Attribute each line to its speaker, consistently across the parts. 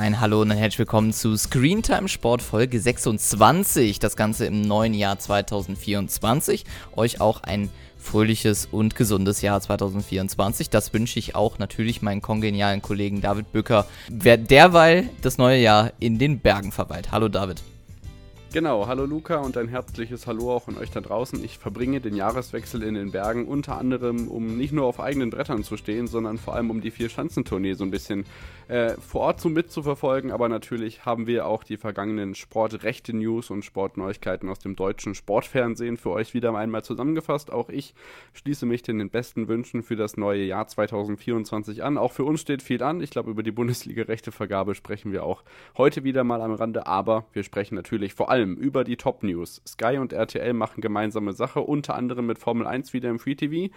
Speaker 1: Ein Hallo und ein herzlich willkommen zu Screentime Sport Folge 26. Das Ganze im neuen Jahr 2024. Euch auch ein fröhliches und gesundes Jahr 2024. Das wünsche ich auch natürlich meinen kongenialen Kollegen David Bücker, wer derweil das neue Jahr in den Bergen verweilt. Hallo David.
Speaker 2: Genau, hallo Luca und ein herzliches Hallo auch an euch da draußen. Ich verbringe den Jahreswechsel in den Bergen unter anderem, um nicht nur auf eigenen Brettern zu stehen, sondern vor allem um die Vier-Schanzentournee so ein bisschen äh, vor Ort so mitzuverfolgen. Aber natürlich haben wir auch die vergangenen Sportrechte-News und Sportneuigkeiten aus dem deutschen Sportfernsehen für euch wieder einmal zusammengefasst. Auch ich schließe mich den besten Wünschen für das neue Jahr 2024 an. Auch für uns steht viel an. Ich glaube, über die Bundesliga-Rechtevergabe sprechen wir auch heute wieder mal am Rande. Aber wir sprechen natürlich vor allem allem über die Top-News. Sky und RTL machen gemeinsame Sache, unter anderem mit Formel 1 wieder im Free TV.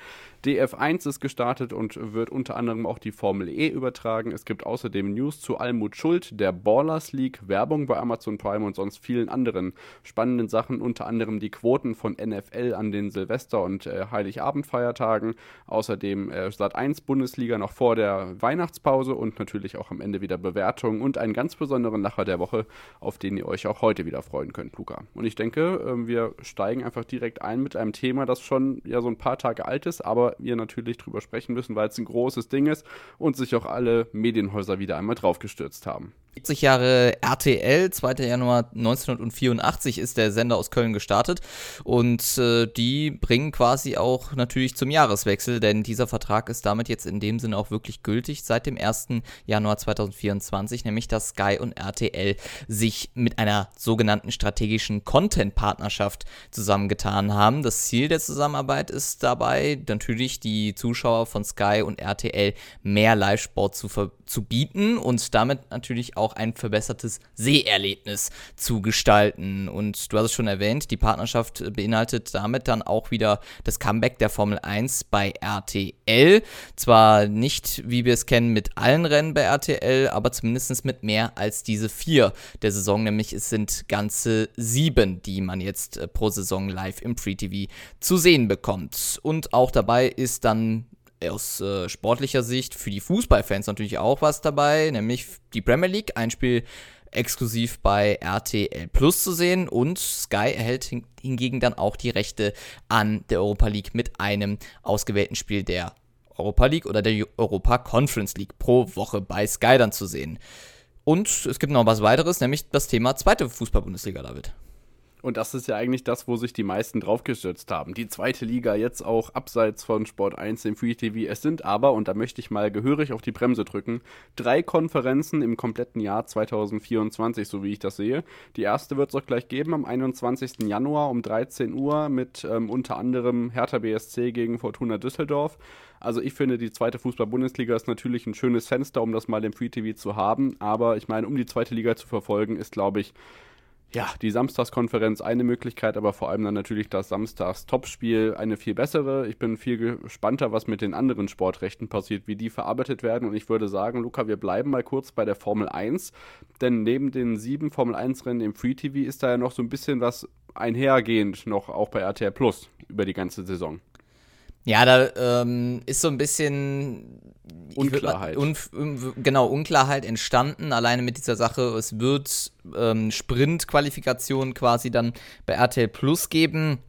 Speaker 2: DF1 ist gestartet und wird unter anderem auch die Formel E übertragen. Es gibt außerdem News zu Almut Schuld, der Ballers League, Werbung bei Amazon Prime und sonst vielen anderen spannenden Sachen, unter anderem die Quoten von NFL an den Silvester- und äh, Heiligabendfeiertagen. Außerdem äh, Sat 1 Bundesliga noch vor der Weihnachtspause und natürlich auch am Ende wieder Bewertungen und einen ganz besonderen Lacher der Woche, auf den ihr euch auch heute wieder freuen könnt, Luca. Und ich denke, ähm, wir steigen einfach direkt ein mit einem Thema, das schon ja so ein paar Tage alt ist, aber wir natürlich drüber sprechen müssen, weil es ein großes Ding ist und sich auch alle Medienhäuser wieder einmal draufgestürzt haben.
Speaker 1: 40 Jahre RTL, 2. Januar 1984 ist der Sender aus Köln gestartet und äh, die bringen quasi auch natürlich zum Jahreswechsel, denn dieser Vertrag ist damit jetzt in dem Sinne auch wirklich gültig seit dem 1. Januar 2024, nämlich dass Sky und RTL sich mit einer sogenannten strategischen Content-Partnerschaft zusammengetan haben. Das Ziel der Zusammenarbeit ist dabei natürlich die Zuschauer von Sky und RTL mehr Live-Sport zu, zu bieten und damit natürlich auch auch ein verbessertes Seherlebnis zu gestalten. Und du hast es schon erwähnt, die Partnerschaft beinhaltet damit dann auch wieder das Comeback der Formel 1 bei RTL. Zwar nicht, wie wir es kennen, mit allen Rennen bei RTL, aber zumindest mit mehr als diese vier der Saison, nämlich es sind ganze sieben, die man jetzt äh, pro Saison live im Free TV zu sehen bekommt. Und auch dabei ist dann aus äh, sportlicher Sicht für die Fußballfans natürlich auch was dabei, nämlich die Premier League, ein Spiel exklusiv bei RTL Plus zu sehen und Sky erhält hingegen dann auch die Rechte an der Europa League mit einem ausgewählten Spiel der Europa League oder der Europa Conference League pro Woche bei Sky dann zu sehen. Und es gibt noch was weiteres, nämlich das Thema zweite Fußball-Bundesliga, David.
Speaker 2: Und das ist ja eigentlich das, wo sich die meisten draufgestürzt haben. Die zweite Liga jetzt auch abseits von Sport 1 im Free TV. Es sind aber, und da möchte ich mal gehörig auf die Bremse drücken, drei Konferenzen im kompletten Jahr 2024, so wie ich das sehe. Die erste wird es auch gleich geben am 21. Januar um 13 Uhr mit ähm, unter anderem Hertha BSC gegen Fortuna Düsseldorf. Also ich finde, die zweite Fußball-Bundesliga ist natürlich ein schönes Fenster, um das mal im Free TV zu haben. Aber ich meine, um die zweite Liga zu verfolgen, ist, glaube ich, ja, die Samstagskonferenz eine Möglichkeit, aber vor allem dann natürlich das Samstags-Topspiel eine viel bessere. Ich bin viel gespannter, was mit den anderen Sportrechten passiert, wie die verarbeitet werden. Und ich würde sagen, Luca, wir bleiben mal kurz bei der Formel 1, denn neben den sieben Formel 1-Rennen im Free TV ist da ja noch so ein bisschen was einhergehend noch auch bei RTL Plus über die ganze Saison.
Speaker 1: Ja, da ähm, ist so ein bisschen
Speaker 2: Unklarheit.
Speaker 1: Un, genau, Unklarheit entstanden, alleine mit dieser Sache. Es wird ähm, Sprint-Qualifikation quasi dann bei RTL Plus geben.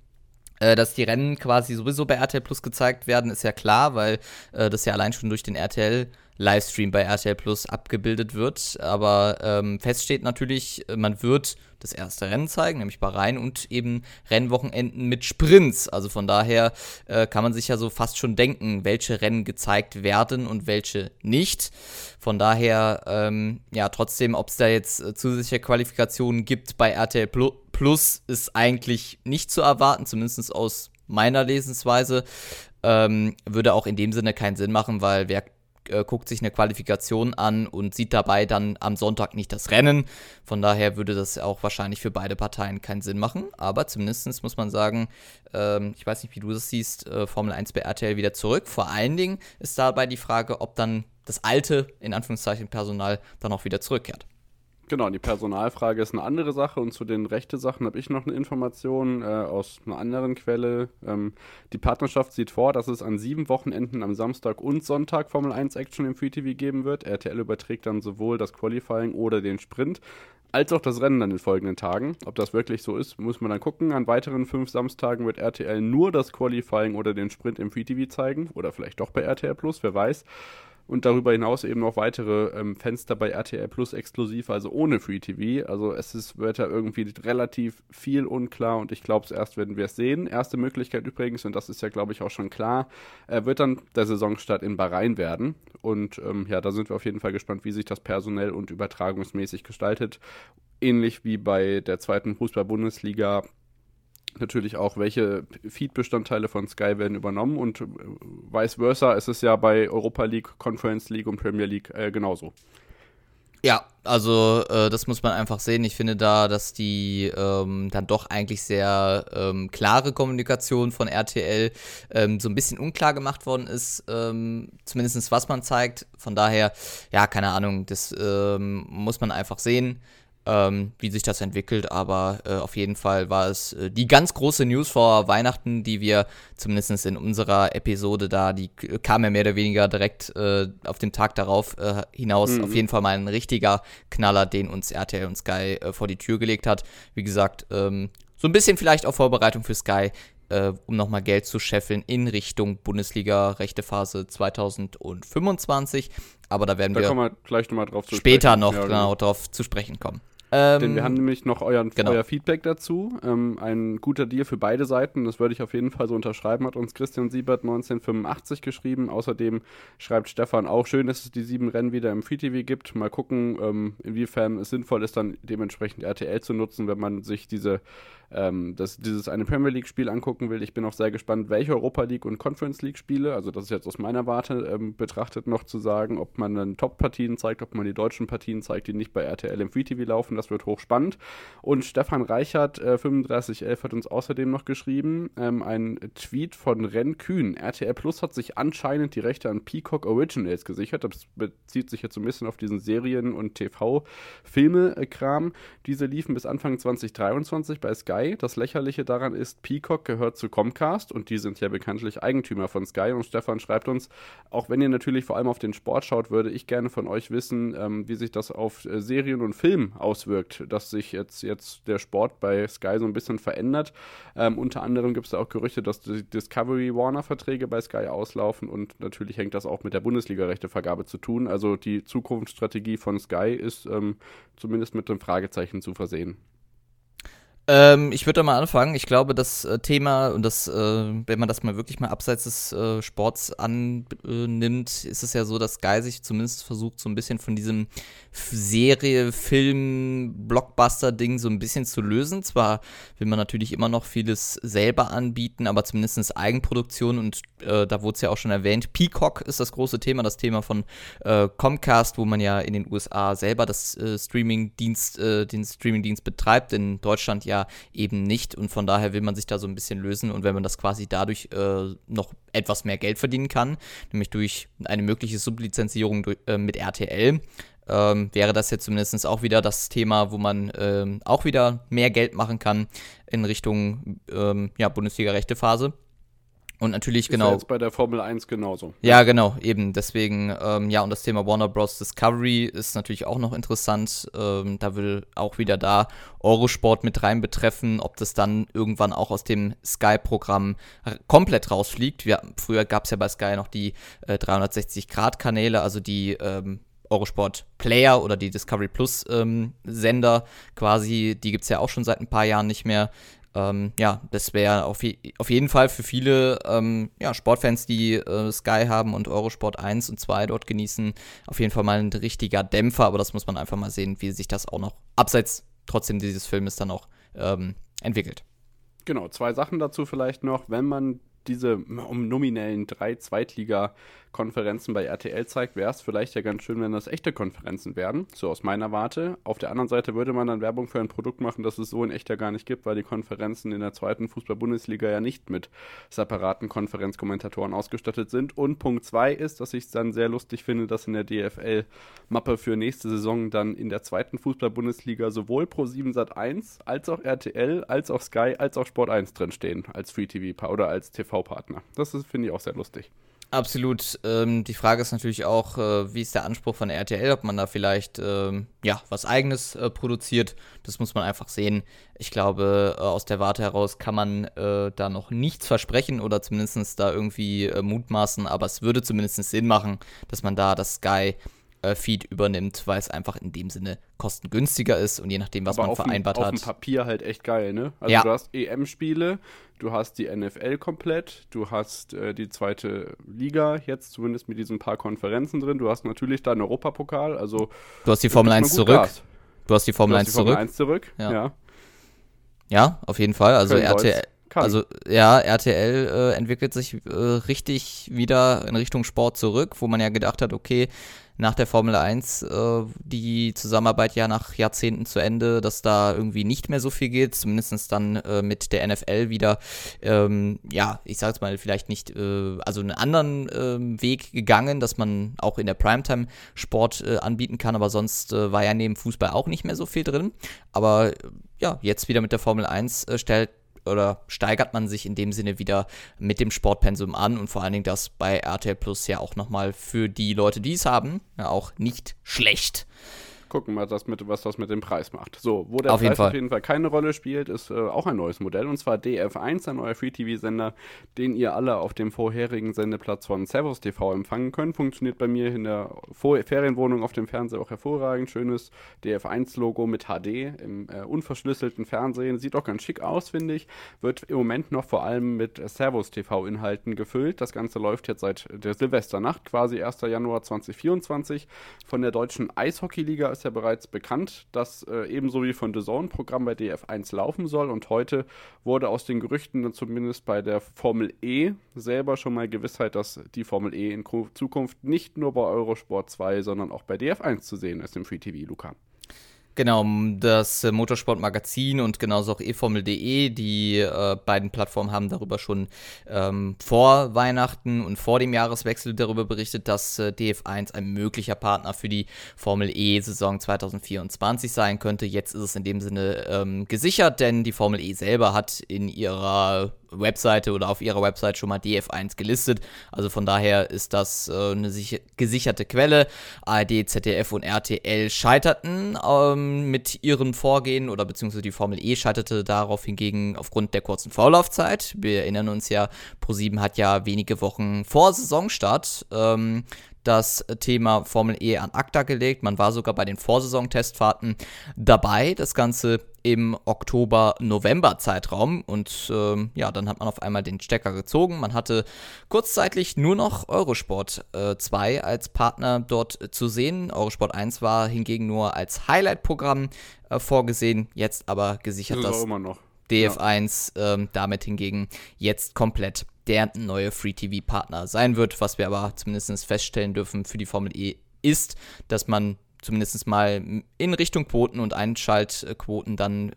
Speaker 1: Äh, dass die Rennen quasi sowieso bei RTL Plus gezeigt werden, ist ja klar, weil äh, das ja allein schon durch den RTL Livestream bei RTL Plus abgebildet wird. Aber ähm, fest steht natürlich, man wird das erste Rennen zeigen, nämlich Bahrain und eben Rennwochenenden mit Sprints. Also von daher äh, kann man sich ja so fast schon denken, welche Rennen gezeigt werden und welche nicht. Von daher, ähm, ja, trotzdem, ob es da jetzt äh, zusätzliche Qualifikationen gibt bei RTL Plus, ist eigentlich nicht zu erwarten, zumindest aus meiner Lesensweise. Ähm, würde auch in dem Sinne keinen Sinn machen, weil wer äh, guckt sich eine Qualifikation an und sieht dabei dann am Sonntag nicht das Rennen. Von daher würde das auch wahrscheinlich für beide Parteien keinen Sinn machen. Aber zumindest muss man sagen, ähm, ich weiß nicht, wie du das siehst, äh, Formel 1 bei RTL wieder zurück. Vor allen Dingen ist dabei die Frage, ob dann das alte, in Anführungszeichen, Personal dann auch wieder zurückkehrt.
Speaker 2: Genau, die Personalfrage ist eine andere Sache und zu den rechte Sachen habe ich noch eine Information äh, aus einer anderen Quelle. Ähm, die Partnerschaft sieht vor, dass es an sieben Wochenenden am Samstag und Sonntag Formel 1 Action im Free TV geben wird. RTL überträgt dann sowohl das Qualifying oder den Sprint als auch das Rennen an den folgenden Tagen. Ob das wirklich so ist, muss man dann gucken. An weiteren fünf Samstagen wird RTL nur das Qualifying oder den Sprint im Free TV zeigen oder vielleicht doch bei RTL Plus, wer weiß und darüber hinaus eben noch weitere ähm, Fenster bei RTL Plus exklusiv, also ohne Free TV. Also es ist, wird da irgendwie relativ viel unklar und ich glaube erst, wenn wir es sehen. Erste Möglichkeit übrigens, und das ist ja glaube ich auch schon klar, äh, wird dann der Saisonstart in Bahrain werden. Und ähm, ja, da sind wir auf jeden Fall gespannt, wie sich das personell und übertragungsmäßig gestaltet. Ähnlich wie bei der zweiten Fußball-Bundesliga natürlich auch, welche Feed-Bestandteile von Sky werden übernommen und äh, vice versa ist es ja bei Europa League, Conference League und Premier League äh, genauso.
Speaker 1: Ja, also äh, das muss man einfach sehen. Ich finde da, dass die ähm, dann doch eigentlich sehr ähm, klare Kommunikation von RTL ähm, so ein bisschen unklar gemacht worden ist, ähm, zumindest was man zeigt. Von daher, ja, keine Ahnung, das ähm, muss man einfach sehen ähm, wie sich das entwickelt. Aber äh, auf jeden Fall war es äh, die ganz große News vor Weihnachten, die wir zumindest in unserer Episode da, die kam ja mehr oder weniger direkt äh, auf den Tag darauf äh, hinaus. Mhm. Auf jeden Fall mal ein richtiger Knaller, den uns RTL und Sky äh, vor die Tür gelegt hat. Wie gesagt, ähm, so ein bisschen vielleicht auch Vorbereitung für Sky. Uh, um nochmal Geld zu scheffeln in Richtung Bundesliga-Rechtephase 2025. Aber da werden da wir,
Speaker 2: wir gleich noch mal drauf
Speaker 1: später sprechen. noch ja, genau. genau drauf zu sprechen kommen.
Speaker 2: Ähm, Denn wir haben nämlich noch euren, genau. euer Feedback dazu. Ähm, ein guter Deal für beide Seiten, das würde ich auf jeden Fall so unterschreiben, hat uns Christian Siebert 1985 geschrieben. Außerdem schreibt Stefan auch schön, dass es die sieben Rennen wieder im Free TV gibt. Mal gucken, ähm, inwiefern es sinnvoll ist, dann dementsprechend RTL zu nutzen, wenn man sich diese ähm, das, dieses eine Premier League-Spiel angucken will. Ich bin auch sehr gespannt, welche Europa League und Conference League-Spiele, also das ist jetzt aus meiner Warte ähm, betrachtet noch zu sagen, ob man dann Top-Partien zeigt, ob man die deutschen Partien zeigt, die nicht bei RTL im Free TV laufen. Das wird hochspannend. Und Stefan Reichert, äh, 3511, hat uns außerdem noch geschrieben, ähm, ein Tweet von Ren Kühn. RTL Plus hat sich anscheinend die Rechte an Peacock Originals gesichert. Das bezieht sich jetzt so ein bisschen auf diesen Serien- und TV-Filme-Kram. Diese liefen bis Anfang 2023 bei Sky Sky. Das Lächerliche daran ist, Peacock gehört zu Comcast und die sind ja bekanntlich Eigentümer von Sky. Und Stefan schreibt uns, auch wenn ihr natürlich vor allem auf den Sport schaut, würde ich gerne von euch wissen, ähm, wie sich das auf äh, Serien und Film auswirkt, dass sich jetzt, jetzt der Sport bei Sky so ein bisschen verändert. Ähm, unter anderem gibt es da auch Gerüchte, dass die Discovery Warner-Verträge bei Sky auslaufen und natürlich hängt das auch mit der Bundesliga-Rechtevergabe zu tun. Also die Zukunftsstrategie von Sky ist ähm, zumindest mit einem Fragezeichen zu versehen.
Speaker 1: Ähm, ich würde da mal anfangen. Ich glaube, das äh, Thema und das, äh, wenn man das mal wirklich mal abseits des äh, Sports annimmt, ist es ja so, dass Sky sich zumindest versucht, so ein bisschen von diesem Serie, Film, Blockbuster-Ding so ein bisschen zu lösen. Zwar will man natürlich immer noch vieles selber anbieten, aber zumindest Eigenproduktion und äh, da wurde es ja auch schon erwähnt. Peacock ist das große Thema, das Thema von äh, Comcast, wo man ja in den USA selber das äh, Streaming-Dienst, den Streaming-Dienst betreibt. In Deutschland ja ja eben nicht und von daher will man sich da so ein bisschen lösen und wenn man das quasi dadurch äh, noch etwas mehr Geld verdienen kann, nämlich durch eine mögliche Sublizenzierung durch, äh, mit RTL, ähm, wäre das jetzt zumindest auch wieder das Thema, wo man ähm, auch wieder mehr Geld machen kann in Richtung ähm, ja, Bundesliga-Rechtephase. Und natürlich, ist genau.
Speaker 2: jetzt bei der Formel 1 genauso.
Speaker 1: Ja, genau, eben. Deswegen, ähm, ja, und das Thema Warner Bros. Discovery ist natürlich auch noch interessant. Ähm, da will auch wieder da Eurosport mit rein betreffen, ob das dann irgendwann auch aus dem Sky-Programm komplett rausfliegt. Wir, früher gab es ja bei Sky noch die äh, 360-Grad-Kanäle, also die ähm, Eurosport Player oder die Discovery Plus ähm, Sender quasi, die gibt es ja auch schon seit ein paar Jahren nicht mehr. Ähm, ja, das wäre auf, auf jeden Fall für viele ähm, ja, Sportfans, die äh, Sky haben und Eurosport 1 und 2 dort genießen, auf jeden Fall mal ein richtiger Dämpfer, aber das muss man einfach mal sehen, wie sich das auch noch abseits trotzdem dieses Filmes dann auch ähm, entwickelt.
Speaker 2: Genau, zwei Sachen dazu vielleicht noch. Wenn man diese nominellen drei Zweitliga- Konferenzen bei RTL zeigt, wäre es vielleicht ja ganz schön, wenn das echte Konferenzen werden. So aus meiner Warte. Auf der anderen Seite würde man dann Werbung für ein Produkt machen, das es so in echt ja gar nicht gibt, weil die Konferenzen in der zweiten Fußball-Bundesliga ja nicht mit separaten Konferenzkommentatoren ausgestattet sind. Und Punkt zwei ist, dass ich es dann sehr lustig finde, dass in der DFL-Mappe für nächste Saison dann in der zweiten Fußball-Bundesliga sowohl Pro7 Sat1 als auch RTL, als auch Sky, als auch Sport 1 drinstehen als Free-TV oder als TV-Partner. Das finde ich auch sehr lustig.
Speaker 1: Absolut. Ähm, die Frage ist natürlich auch, äh, wie ist der Anspruch von RTL, ob man da vielleicht ähm, ja, was Eigenes äh, produziert. Das muss man einfach sehen. Ich glaube, äh, aus der Warte heraus kann man äh, da noch nichts versprechen oder zumindest da irgendwie äh, mutmaßen, aber es würde zumindest Sinn machen, dass man da das Sky Feed übernimmt, weil es einfach in dem Sinne kostengünstiger ist und je nachdem, was
Speaker 2: Aber
Speaker 1: man vereinbart
Speaker 2: auf
Speaker 1: hat.
Speaker 2: Auf dem Papier halt echt geil, ne? Also
Speaker 1: Ja.
Speaker 2: du hast EM-Spiele, du hast die NFL komplett, du hast äh, die zweite Liga jetzt zumindest mit diesen paar Konferenzen drin, du hast natürlich da einen Europapokal, also
Speaker 1: Du hast die Formel
Speaker 2: gibt
Speaker 1: 1
Speaker 2: man gut
Speaker 1: zurück.
Speaker 2: Gas.
Speaker 1: Du hast die
Speaker 2: Du
Speaker 1: Formel
Speaker 2: hast
Speaker 1: 1
Speaker 2: die Formel
Speaker 1: zurück.
Speaker 2: 1 zurück,
Speaker 1: Ja.
Speaker 2: ja.
Speaker 1: Ja, auf jeden Fall. Also RTL, also ja, RTL äh, entwickelt sich äh, richtig wieder in Richtung Sport zurück, wo man ja gedacht hat, okay, nach der Formel 1 äh, die Zusammenarbeit ja nach Jahrzehnten zu Ende, dass da irgendwie nicht mehr so viel geht, zumindest dann äh, mit der NFL wieder, ähm, ja, ich sag jetzt mal, vielleicht nicht, äh, also einen anderen ähm, Weg gegangen, dass man auch in der Primetime Sport äh, anbieten kann, aber sonst äh, war ja neben Fußball auch nicht mehr so viel drin. Aber äh, ja, jetzt wieder mit der Formel 1 äh, stellt oder steigert man sich in dem Sinne wieder mit dem Sportpensum an und vor allen Dingen das bei RTL Plus ja auch nochmal für die Leute, die es haben, ja auch nicht schlecht.
Speaker 2: Gucken wir, das mit, was das mit dem Preis macht. So, wo der
Speaker 1: Auf
Speaker 2: Preis
Speaker 1: jeden
Speaker 2: auf jeden Fall keine Rolle spielt, ist äh, auch ein neues Modell und zwar DF1, ein neuer Free-TV-Sender, den ihr alle auf dem vorherigen Sendeplatz von Servus TV empfangen könnt. Funktioniert bei mir in der Vor Ferienwohnung auf dem Fernseher auch hervorragend. Schönes DF1-Logo mit HD im äh, unverschlüsselten Fernsehen. Sieht auch ganz schick aus, finde ich. Wird im Moment noch vor allem mit äh, Servus TV-Inhalten gefüllt. Das Ganze läuft jetzt seit der Silvesternacht, quasi 1. Januar 2024. Von der deutschen Eishockeyliga ist ja bereits bekannt, dass äh, ebenso wie von The Zone Programm bei DF1 laufen soll. Und heute wurde aus den Gerüchten zumindest bei der Formel E selber schon mal Gewissheit, dass die Formel E in Zukunft nicht nur bei Eurosport 2, sondern auch bei DF1 zu sehen ist im Free TV, Luca.
Speaker 1: Genau, das äh, Motorsportmagazin und genauso auch eFormel.de, die äh, beiden Plattformen haben darüber schon ähm, vor Weihnachten und vor dem Jahreswechsel darüber berichtet, dass äh, DF1 ein möglicher Partner für die Formel E-Saison 2024 sein könnte. Jetzt ist es in dem Sinne ähm, gesichert, denn die Formel E selber hat in ihrer Webseite oder auf ihrer Website schon mal DF1 gelistet. Also von daher ist das äh, eine sich gesicherte Quelle. ARD, ZDF und RTL scheiterten ähm, mit ihrem Vorgehen oder beziehungsweise die Formel E scheiterte darauf hingegen aufgrund der kurzen Vorlaufzeit. Wir erinnern uns ja, Pro7 hat ja wenige Wochen vor Saisonstart ähm, das Thema Formel E an ACTA gelegt. Man war sogar bei den Vorsaison-Testfahrten dabei. Das Ganze im Oktober-November-Zeitraum. Und ähm, ja, dann hat man auf einmal den Stecker gezogen. Man hatte kurzzeitig nur noch Eurosport äh, 2 als Partner dort äh, zu sehen. Eurosport 1 war hingegen nur als Highlight-Programm äh, vorgesehen. Jetzt aber gesichert
Speaker 2: Das ist
Speaker 1: das
Speaker 2: auch immer noch.
Speaker 1: DF1 ähm, damit hingegen jetzt komplett der neue Free-TV-Partner sein wird. Was wir aber zumindest feststellen dürfen für die Formel E ist, dass man zumindest mal in Richtung Quoten und Einschaltquoten dann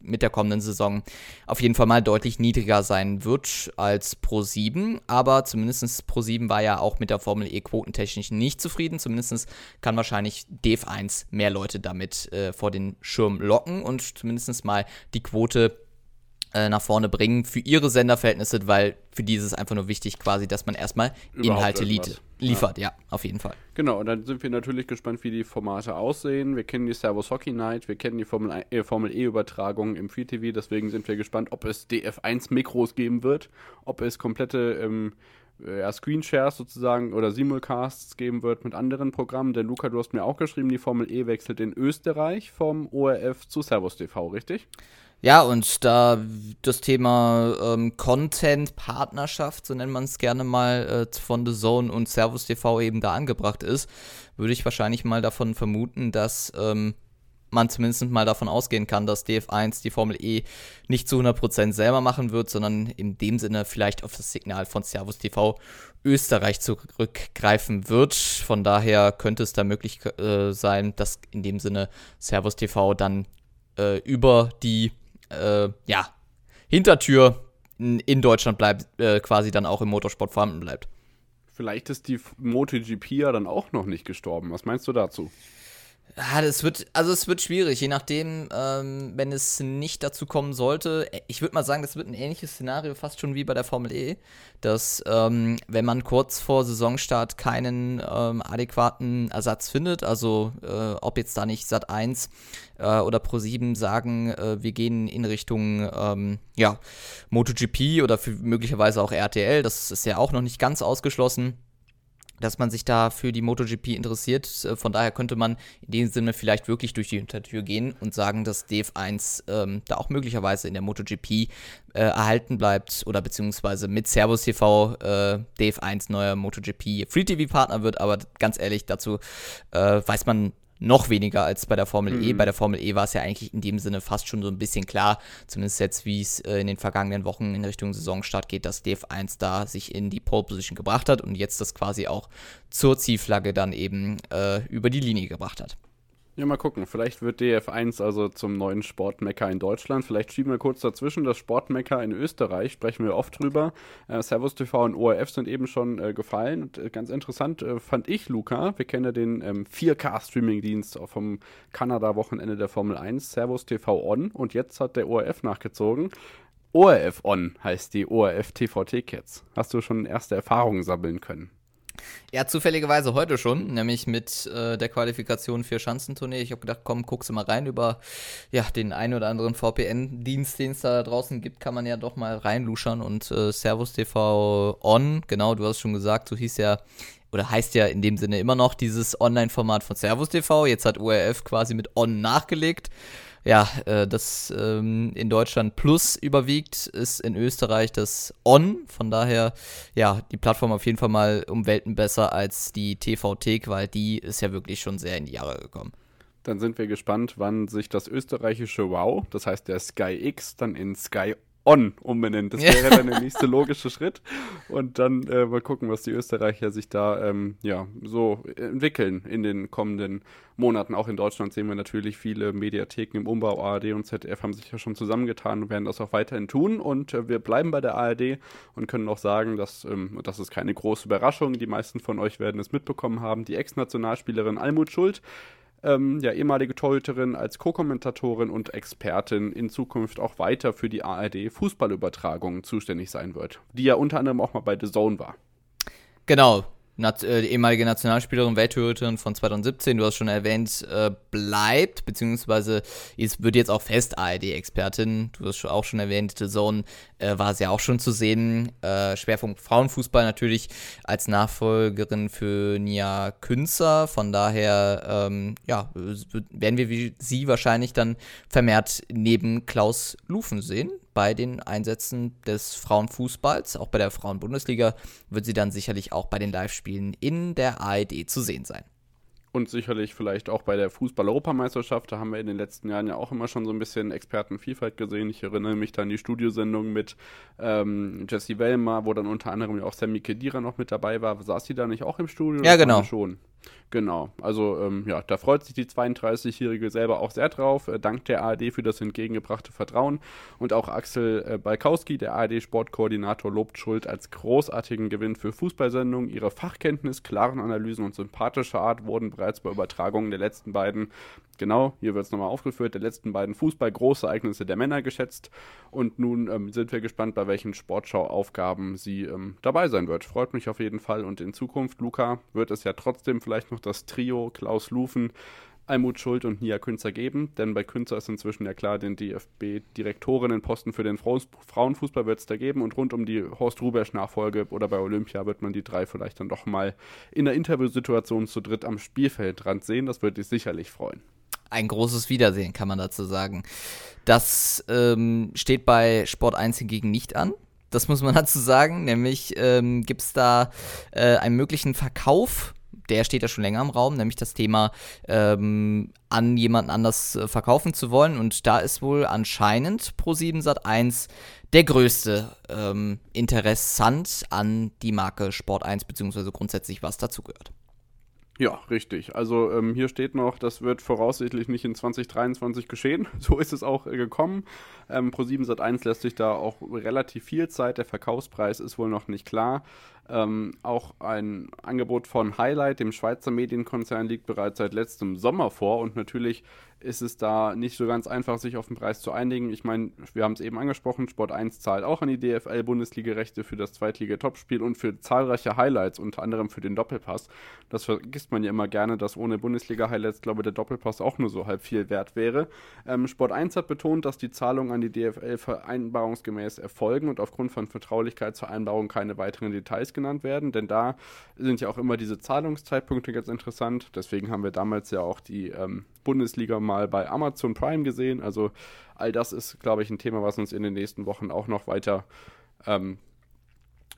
Speaker 1: mit der kommenden Saison auf jeden Fall mal deutlich niedriger sein wird als Pro 7. Aber zumindest Pro 7 war ja auch mit der Formel E quotentechnisch nicht zufrieden. Zumindest kann wahrscheinlich DF1 mehr Leute damit äh, vor den Schirm locken und zumindest mal die Quote äh, nach vorne bringen für ihre Senderverhältnisse, weil für die ist es einfach nur wichtig quasi, dass man erstmal
Speaker 2: Überhaupt
Speaker 1: Inhalte
Speaker 2: irgendwas.
Speaker 1: liefert. Ja. auf jeden Fall.
Speaker 2: Genau, und dann sind wir natürlich gespannt, wie die Formate aussehen. Wir kennen die Servus Hockey Night, wir kennen die Formel, äh, Formel E-Übertragung im Free TV, deswegen sind wir gespannt, ob es DF1-Mikros geben wird, ob es komplette ähm, äh, ja, Screenshares sozusagen oder Simulcasts geben wird mit anderen Programmen. Denn Luca, du hast mir auch geschrieben, die Formel E wechselt in Österreich vom ORF zu Servus TV, richtig?
Speaker 1: Ja, und da das Thema ähm, Content, Partnerschaft, so nennt man es gerne mal, äh, von The Zone und Servus TV eben da angebracht ist, würde ich wahrscheinlich mal davon vermuten, dass ähm, man zumindest mal davon ausgehen kann, dass DF1 die Formel E nicht zu 100% selber machen wird, sondern in dem Sinne vielleicht auf das Signal von Servus TV Österreich zurückgreifen wird. Von daher könnte es da möglich äh, sein, dass in dem Sinne Servus TV dann äh, über die äh, ja, Hintertür in Deutschland bleibt, äh, quasi dann auch im Motorsport vorhanden bleibt.
Speaker 2: Vielleicht ist die MotoGP ja dann auch noch nicht gestorben. Was meinst du dazu?
Speaker 1: Ja, das wird, also es wird schwierig, je nachdem, ähm, wenn es nicht dazu kommen sollte. Ich würde mal sagen, das wird ein ähnliches Szenario fast schon wie bei der Formel E, dass ähm, wenn man kurz vor Saisonstart keinen ähm, adäquaten Ersatz findet, also äh, ob jetzt da nicht Sat 1 äh, oder Pro 7 sagen, äh, wir gehen in Richtung ähm, ja, MotoGP oder möglicherweise auch RTL, das ist ja auch noch nicht ganz ausgeschlossen dass man sich da für die MotoGP interessiert. Äh, von daher könnte man in dem Sinne vielleicht wirklich durch die Hintertür gehen und sagen, dass DF1 ähm, da auch möglicherweise in der MotoGP äh, erhalten bleibt oder beziehungsweise mit Servus TV äh, DF1 neuer MotoGP Free TV Partner wird. Aber ganz ehrlich, dazu äh, weiß man noch weniger als bei der Formel e. mhm. E. Bei der Formel E war es ja eigentlich in dem Sinne fast schon so ein bisschen klar, zumindest jetzt, wie es äh, in den vergangenen Wochen in Richtung Saisonstart geht, dass DF1 da sich in die Pole Position gebracht hat und jetzt das quasi auch zur Zielflagge dann eben äh, über die Linie gebracht hat.
Speaker 2: Ja, mal gucken. Vielleicht wird DF1 also zum neuen Sportmecker in Deutschland. Vielleicht schieben wir kurz dazwischen. Das Sportmecker in Österreich sprechen wir oft drüber. Äh, Servus TV und ORF sind eben schon äh, gefallen. Und, äh, ganz interessant äh, fand ich, Luca. Wir kennen ja den ähm, 4K-Streaming-Dienst vom Kanada-Wochenende der Formel 1, Servus TV On. Und jetzt hat der ORF nachgezogen. ORF On heißt die ORF TVT-Cats. Hast du schon erste Erfahrungen sammeln können?
Speaker 1: Ja, zufälligerweise heute schon, nämlich mit äh, der Qualifikation für Schanzentournee. Ich habe gedacht, komm, guckst du mal rein über ja, den einen oder anderen VPN-Dienst, den es da draußen gibt, kann man ja doch mal reinluschern und äh, Servus TV On, genau, du hast schon gesagt, so hieß ja oder heißt ja in dem Sinne immer noch dieses Online-Format von Servus TV. Jetzt hat ORF quasi mit On nachgelegt ja, äh, das ähm, in Deutschland Plus überwiegt, ist in Österreich das On. Von daher, ja, die Plattform auf jeden Fall mal um Welten besser als die TVT, weil die ist ja wirklich schon sehr in die Jahre gekommen.
Speaker 2: Dann sind wir gespannt, wann sich das österreichische Wow, das heißt der Sky X, dann in Sky On umbenennt. Das wäre dann der nächste logische Schritt. Und dann äh, mal gucken, was die Österreicher sich da ähm, ja, so entwickeln in den kommenden Monaten. Auch in Deutschland sehen wir natürlich viele Mediatheken im Umbau. ARD und ZDF haben sich ja schon zusammengetan und werden das auch weiterhin tun. Und äh, wir bleiben bei der ARD und können auch sagen, dass ähm, das ist keine große Überraschung. Die meisten von euch werden es mitbekommen haben. Die Ex-Nationalspielerin Almut Schuld ähm, ja, ehemalige Torhüterin als Co-Kommentatorin und Expertin in Zukunft auch weiter für die ARD Fußballübertragungen zuständig sein wird, die ja unter anderem auch mal bei The Zone war.
Speaker 1: Genau, Nat äh, ehemalige Nationalspielerin, Welttorhüterin von 2017, du hast schon erwähnt, äh, bleibt, beziehungsweise ist, wird jetzt auch fest ARD-Expertin. Du hast auch schon erwähnt, The Zone äh, war sie auch schon zu sehen. Äh, Schwerpunkt Frauenfußball natürlich als Nachfolgerin für Nia Künzer. Von daher, ähm, ja, werden wir sie wahrscheinlich dann vermehrt neben Klaus Lufen sehen bei den Einsätzen des Frauenfußballs. Auch bei der Frauenbundesliga wird sie dann sicherlich auch bei den Live-Spielen in der ARD zu sehen sein.
Speaker 2: Und sicherlich vielleicht auch bei der Fußball-Europameisterschaft. Da haben wir in den letzten Jahren ja auch immer schon so ein bisschen Expertenvielfalt gesehen. Ich erinnere mich da an die Studiosendung mit ähm, Jesse Wellmer, wo dann unter anderem ja auch Sammy Kedira noch mit dabei war. Saß sie da nicht auch im Studio?
Speaker 1: Ja, genau.
Speaker 2: Schon. Genau, also ähm, ja, da freut sich die 32-Jährige selber auch sehr drauf. Äh, dank der ARD für das entgegengebrachte Vertrauen. Und auch Axel äh, Balkowski, der ARD-Sportkoordinator, lobt Schuld als großartigen Gewinn für Fußballsendungen. Ihre Fachkenntnis, klaren Analysen und sympathische Art wurden bereits bei Übertragungen der letzten beiden Genau, hier wird es nochmal aufgeführt, der letzten beiden Fußball-Großereignisse der Männer geschätzt. Und nun ähm, sind wir gespannt, bei welchen Sportschau-Aufgaben sie ähm, dabei sein wird. Freut mich auf jeden Fall. Und in Zukunft, Luca, wird es ja trotzdem vielleicht noch das Trio Klaus Lufen, Almut Schuld und Nia Künzer geben, denn bei Künzer ist inzwischen ja klar, den DFB-Direktorinnenposten für den Frauenfußball wird es da geben und rund um die Horst Rubesch-Nachfolge oder bei Olympia wird man die drei vielleicht dann doch mal in der Interviewsituation zu dritt am Spielfeldrand sehen. Das würde dich sicherlich freuen
Speaker 1: ein großes Wiedersehen, kann man dazu sagen. Das ähm, steht bei Sport 1 hingegen nicht an. Das muss man dazu sagen. Nämlich ähm, gibt es da äh, einen möglichen Verkauf der steht ja schon länger im Raum, nämlich das Thema ähm, an jemanden anders äh, verkaufen zu wollen. Und da ist wohl anscheinend Pro7 Sat1 der größte ähm, Interessant an die Marke Sport 1, beziehungsweise grundsätzlich was dazugehört.
Speaker 2: Ja, richtig. Also ähm, hier steht noch, das wird voraussichtlich nicht in 2023 geschehen. So ist es auch äh, gekommen. Ähm, Pro7 Sat1 lässt sich da auch relativ viel Zeit. Der Verkaufspreis ist wohl noch nicht klar. Ähm, auch ein Angebot von Highlight, dem Schweizer Medienkonzern, liegt bereits seit letztem Sommer vor und natürlich ist es da nicht so ganz einfach, sich auf den Preis zu einigen. Ich meine, wir haben es eben angesprochen, Sport 1 zahlt auch an die DFL-Bundesliga-Rechte für das Zweitliga-Topspiel und für zahlreiche Highlights, unter anderem für den Doppelpass. Das vergisst man ja immer gerne, dass ohne Bundesliga-Highlights, glaube ich, der Doppelpass auch nur so halb viel wert wäre. Ähm, Sport 1 hat betont, dass die Zahlungen an die DFL vereinbarungsgemäß erfolgen und aufgrund von Vertraulichkeitsvereinbarungen keine weiteren Details genannt werden, denn da sind ja auch immer diese Zahlungszeitpunkte ganz interessant. Deswegen haben wir damals ja auch die ähm, Bundesliga mal bei Amazon Prime gesehen. Also all das ist, glaube ich, ein Thema, was uns in den nächsten Wochen auch noch weiter ähm,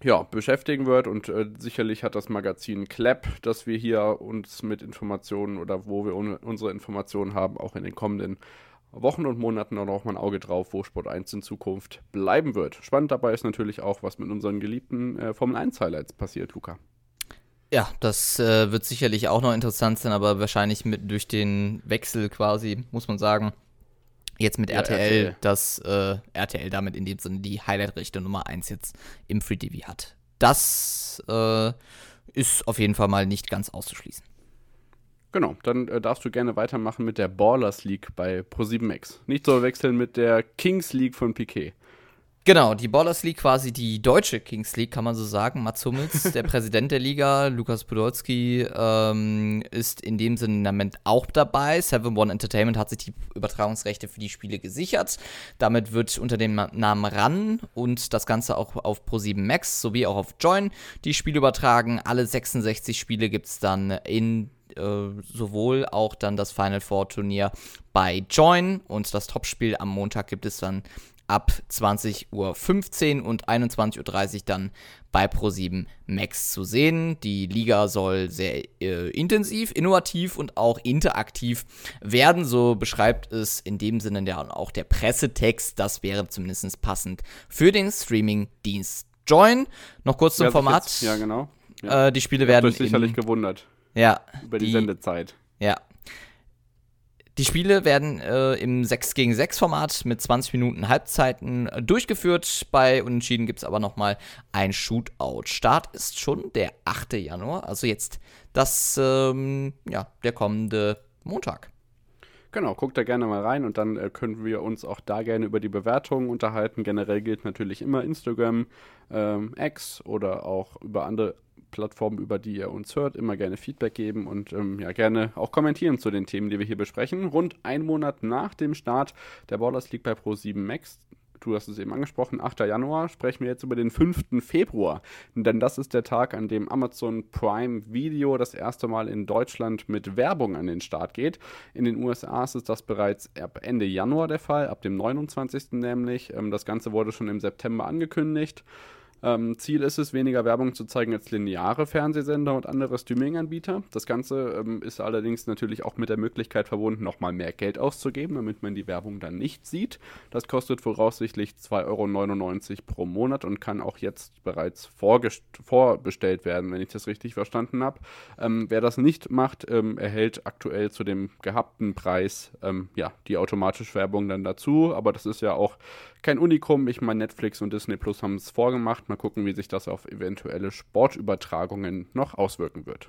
Speaker 2: ja, beschäftigen wird und äh, sicherlich hat das Magazin Clap, das wir hier uns mit Informationen oder wo wir un unsere Informationen haben, auch in den kommenden Wochen und Monaten auch noch mal ein Auge drauf, wo Sport 1 in Zukunft bleiben wird. Spannend dabei ist natürlich auch, was mit unseren geliebten äh, Formel 1 Highlights passiert, Luca.
Speaker 1: Ja, das äh, wird sicherlich auch noch interessant sein, aber wahrscheinlich mit durch den Wechsel quasi, muss man sagen, jetzt mit ja, RTL, RTL, dass äh, RTL damit in dem Sinne die Highlight-Rechte Nummer 1 jetzt im Free TV hat. Das äh, ist auf jeden Fall mal nicht ganz auszuschließen.
Speaker 2: Genau, dann äh, darfst du gerne weitermachen mit der Ballers League bei Pro7Max. Nicht so wechseln mit der Kings League von Piquet.
Speaker 1: Genau, die Ballers League, quasi die deutsche Kings League, kann man so sagen. Mats Hummels, der Präsident der Liga, Lukas Podolski ähm, ist in dem Sinne im Moment auch dabei. Seven One Entertainment hat sich die Übertragungsrechte für die Spiele gesichert. Damit wird unter dem Namen RAN und das Ganze auch auf Pro7 Max sowie auch auf Join die Spiele übertragen. Alle 66 Spiele gibt es dann in äh, sowohl auch dann das Final Four Turnier bei Join und das Topspiel am Montag gibt es dann ab 20.15 Uhr und 21.30 Uhr dann bei Pro7 Max zu sehen. Die Liga soll sehr äh, intensiv, innovativ und auch interaktiv werden. So beschreibt es in dem Sinne ja auch der Pressetext. Das wäre zumindest passend für den Streaming-Dienst Join. Noch kurz zum ja, Format.
Speaker 2: Jetzt, ja, genau.
Speaker 1: Ja. Äh, die Spiele werden.
Speaker 2: Ich sicherlich gewundert.
Speaker 1: Ja.
Speaker 2: Über die, die Sendezeit.
Speaker 1: Ja, die Spiele werden äh, im 6 gegen 6 Format mit 20 Minuten Halbzeiten äh, durchgeführt. Bei Unentschieden gibt es aber nochmal ein Shootout. Start ist schon der 8. Januar, also jetzt das, ähm, ja, der kommende Montag.
Speaker 2: Genau, guckt da gerne mal rein und dann äh, können wir uns auch da gerne über die Bewertungen unterhalten. Generell gilt natürlich immer Instagram, ähm, X oder auch über andere Plattformen, über die ihr uns hört, immer gerne Feedback geben und ähm, ja, gerne auch kommentieren zu den Themen, die wir hier besprechen. Rund ein Monat nach dem Start der Borders League bei Pro7 Max du hast es eben angesprochen, 8. Januar, sprechen wir jetzt über den 5. Februar. Denn das ist der Tag, an dem Amazon Prime Video das erste Mal in Deutschland mit Werbung an den Start geht. In den USA ist das bereits ab Ende Januar der Fall, ab dem 29. nämlich. Ähm, das Ganze wurde schon im September angekündigt. Ähm, Ziel ist es, weniger Werbung zu zeigen als lineare Fernsehsender und andere Streaming-Anbieter. Das Ganze ähm, ist allerdings natürlich auch mit der Möglichkeit verbunden, nochmal mehr Geld auszugeben, damit man die Werbung dann nicht sieht. Das kostet voraussichtlich 2,99 Euro pro Monat und kann auch jetzt bereits vorbestellt werden, wenn ich das richtig verstanden habe. Ähm, wer das nicht macht, ähm, erhält aktuell zu dem gehabten Preis ähm, ja, die automatische Werbung dann dazu. Aber das ist ja auch kein Unikum. Ich meine, Netflix und Disney Plus haben es vorgemacht. Mal gucken, wie sich das auf eventuelle Sportübertragungen noch auswirken wird.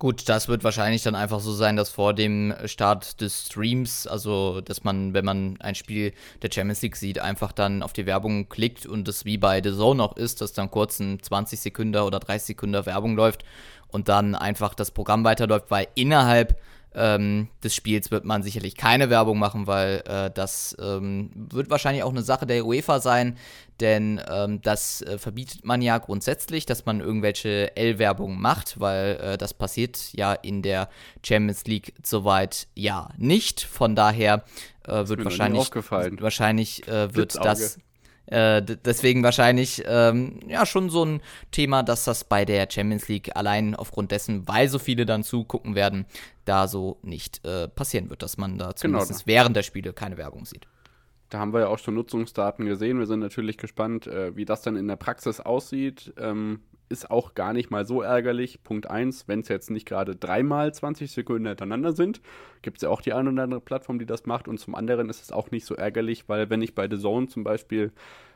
Speaker 1: Gut, das wird wahrscheinlich dann einfach so sein, dass vor dem Start des Streams, also dass man, wenn man ein Spiel der Champions League sieht, einfach dann auf die Werbung klickt und es wie bei The Zone auch ist, dass dann kurz ein 20 Sekunden oder 30 Sekunden Werbung läuft und dann einfach das Programm weiterläuft, weil innerhalb ähm, des Spiels wird man sicherlich keine Werbung machen, weil äh, das ähm, wird wahrscheinlich auch eine Sache der UEFA sein, denn ähm, das äh, verbietet man ja grundsätzlich, dass man irgendwelche L-Werbung macht, weil äh, das passiert ja in der Champions League soweit ja nicht. Von daher äh, wird wahrscheinlich, wahrscheinlich äh, wird das Äh, deswegen wahrscheinlich ähm, ja schon so ein Thema, dass das bei der Champions League allein aufgrund dessen, weil so viele dann zugucken werden, da so nicht äh, passieren wird, dass man da genau. zumindest genau. während der Spiele keine Werbung sieht.
Speaker 2: Da haben wir ja auch schon Nutzungsdaten gesehen. Wir sind natürlich gespannt, äh, wie das dann in der Praxis aussieht. Ähm, ist auch gar nicht mal so ärgerlich. Punkt 1, wenn es jetzt nicht gerade dreimal 20 Sekunden hintereinander sind, gibt es ja auch die eine oder andere Plattform, die das macht. Und zum anderen ist es auch nicht so ärgerlich, weil wenn ich bei The Zone zum Beispiel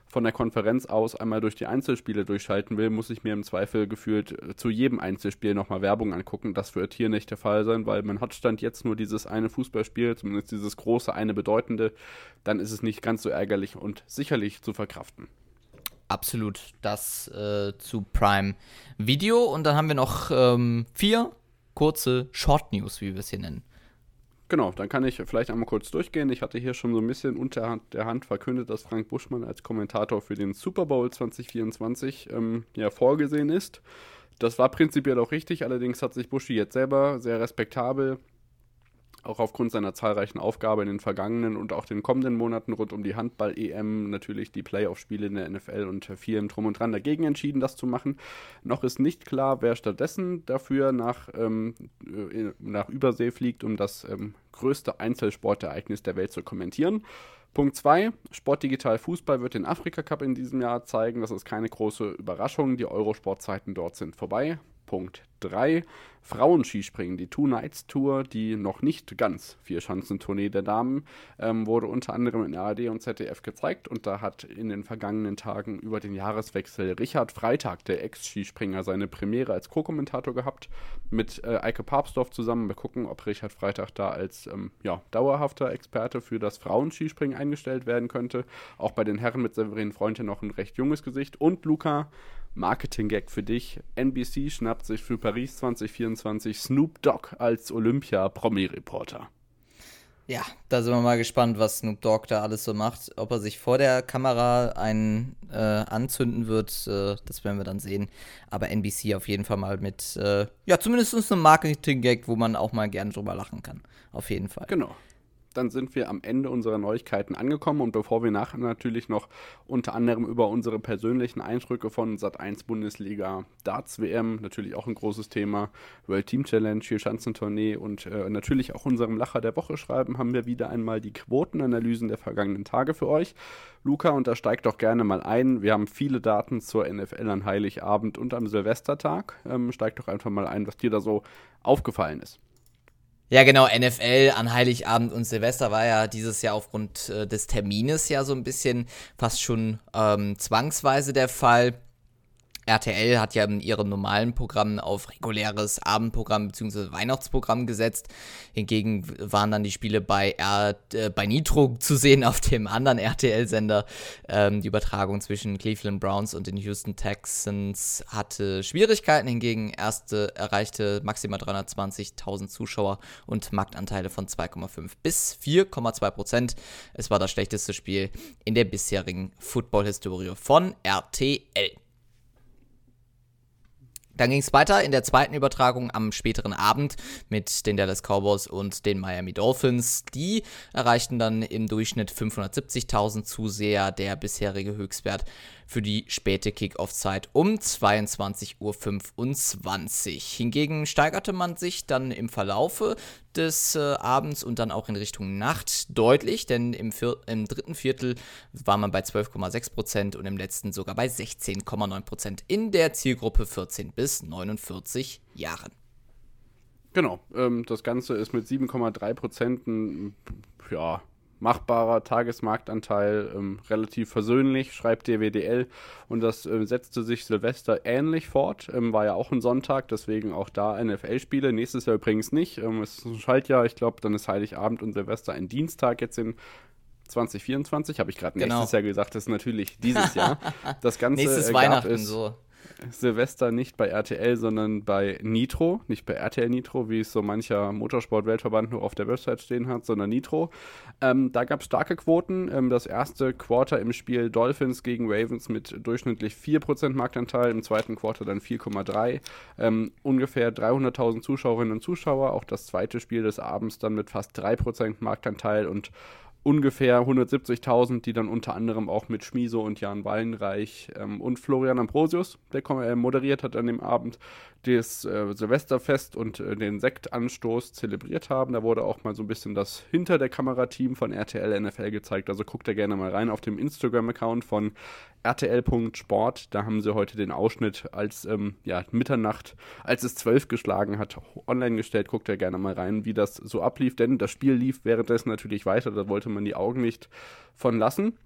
Speaker 2: von der Konferenz aus einmal durch die Einzelspiele durchschalten will, muss ich mir im Zweifel gefühlt äh, zu jedem Einzelspiel nochmal Werbung angucken. Das wird hier nicht der Fall sein, weil man hat Stand jetzt nur dieses eine Fußballspiel, zumindest dieses große, eine bedeutende. Dann ist es nicht ganz so ärgerlich und sicherlich zu verkraften
Speaker 1: absolut das äh, zu Prime Video. Und dann haben wir noch ähm, vier kurze Short News, wie wir es hier nennen.
Speaker 2: Genau, dann kann ich vielleicht einmal kurz durchgehen. Ich hatte hier schon so ein bisschen unter der Hand verkündet, dass Frank Buschmann als Kommentator für den Super Bowl 2024 ähm, ja, vorgesehen ist. Das war prinzipiell auch richtig, allerdings hat sich Buschi jetzt selber sehr respektabel auch aufgrund seiner zahlreichen Aufgaben in den vergangenen und auch den kommenden Monaten rund um die Handball-EM, natürlich die Playoff-Spiele in der NFL und vielem drum und dran dagegen entschieden, das zu machen. Noch ist nicht klar, wer stattdessen dafür nach, ähm, äh, nach Übersee fliegt, um das ähm, größte Einzelsportereignis der Welt zu kommentieren. Punkt 2, Sportdigital Fußball wird den Afrika Cup in diesem Jahr zeigen. Das ist keine große Überraschung. Die Eurosportzeiten dort sind vorbei. Punkt 3. Frauenskispringen, die Two Nights Tour, die noch nicht ganz Vier-Schanzentournee der Damen, ähm, wurde unter anderem in ARD und ZDF gezeigt und da hat in den vergangenen Tagen über den Jahreswechsel Richard Freitag, der Ex-Skispringer, seine Premiere als Co-Kommentator gehabt mit äh, Eike Papsdorf zusammen. Wir gucken, ob Richard Freitag da als ähm, ja, dauerhafter Experte für das Frauenskispringen eingestellt werden könnte. Auch bei den Herren mit Severin Freund noch ein recht junges Gesicht und Luca Marketing-Gag für dich. NBC schnappt sich für Paris 2024 Snoop Dogg als Olympia-Promi-Reporter.
Speaker 1: Ja, da sind wir mal gespannt, was Snoop Dogg da alles so macht. Ob er sich vor der Kamera einen äh, anzünden wird, äh, das werden wir dann sehen. Aber NBC auf jeden Fall mal mit, äh, ja, zumindest einem Marketing-Gag, wo man auch mal gerne drüber lachen kann. Auf jeden Fall.
Speaker 2: Genau dann sind wir am Ende unserer Neuigkeiten angekommen. Und bevor wir nachher natürlich noch unter anderem über unsere persönlichen Eindrücke von Sat1 Bundesliga Darts WM, natürlich auch ein großes Thema, World Team Challenge, hier Schanzentournee und äh, natürlich auch unserem Lacher der Woche schreiben, haben wir wieder einmal die Quotenanalysen der vergangenen Tage für euch. Luca, und da steigt doch gerne mal ein. Wir haben viele Daten zur NFL an Heiligabend und am Silvestertag. Ähm, steig doch einfach mal ein, was dir da so aufgefallen ist.
Speaker 1: Ja, genau, NFL an Heiligabend und Silvester war ja dieses Jahr aufgrund äh, des Termines ja so ein bisschen fast schon ähm, zwangsweise der Fall. RTL hat ja in ihren normalen Programmen auf reguläres Abendprogramm bzw. Weihnachtsprogramm gesetzt. Hingegen waren dann die Spiele bei, R äh, bei Nitro zu sehen auf dem anderen RTL-Sender. Ähm, die Übertragung zwischen Cleveland Browns und den Houston Texans hatte Schwierigkeiten. Hingegen erste erreichte maximal 320.000 Zuschauer und Marktanteile von 2,5 bis 4,2 Prozent. Es war das schlechteste Spiel in der bisherigen Football-Historie von RTL. Dann ging es weiter in der zweiten Übertragung am späteren Abend mit den Dallas Cowboys und den Miami Dolphins. Die erreichten dann im Durchschnitt 570.000 Zuseher, der bisherige Höchstwert für die späte Kickoff-Zeit um 22.25 Uhr. Hingegen steigerte man sich dann im Verlaufe des äh, Abends und dann auch in Richtung Nacht deutlich, denn im, Vier im dritten Viertel war man bei 12,6 Prozent und im letzten sogar bei 16,9 Prozent in der Zielgruppe 14 bis 49 Jahren.
Speaker 2: Genau, ähm, das Ganze ist mit 7,3 Prozent ja, machbarer Tagesmarktanteil, ähm, relativ versöhnlich, schreibt DWDL. Und das äh, setzte sich Silvester ähnlich fort. Ähm, war ja auch ein Sonntag, deswegen auch da NFL-Spiele. Nächstes Jahr übrigens nicht. Ähm, es ist ein Schaltjahr. Ich glaube, dann ist Heiligabend und Silvester ein Dienstag jetzt in 2024. Habe ich gerade genau. nächstes Jahr gesagt. Das ist natürlich dieses Jahr. Das Ganze
Speaker 1: Nächstes äh, Weihnachten es, so.
Speaker 2: Silvester nicht bei RTL, sondern bei Nitro. Nicht bei RTL Nitro, wie es so mancher Motorsport-Weltverband nur auf der Website stehen hat, sondern Nitro. Ähm, da gab es starke Quoten. Ähm, das erste Quarter im Spiel Dolphins gegen Ravens mit durchschnittlich 4% Marktanteil, im zweiten Quarter dann 4,3. Ähm, ungefähr 300.000 Zuschauerinnen und Zuschauer. Auch das zweite Spiel des Abends dann mit fast 3% Marktanteil und ungefähr 170.000, die dann unter anderem auch mit Schmiso und Jan Wallenreich ähm, und Florian Ambrosius, der äh, moderiert hat an dem Abend, das äh, Silvesterfest und äh, den Sektanstoß zelebriert haben. Da wurde auch mal so ein bisschen das hinter der Kamera-Team von RTL NFL gezeigt. Also guckt da gerne mal rein auf dem Instagram-Account von rtl.sport. Da haben sie heute den Ausschnitt als ähm, ja, Mitternacht, als es zwölf geschlagen hat, online gestellt. Guckt da gerne mal rein, wie das so ablief. Denn das Spiel lief währenddessen natürlich weiter. Da wollte man die Augen nicht von lassen.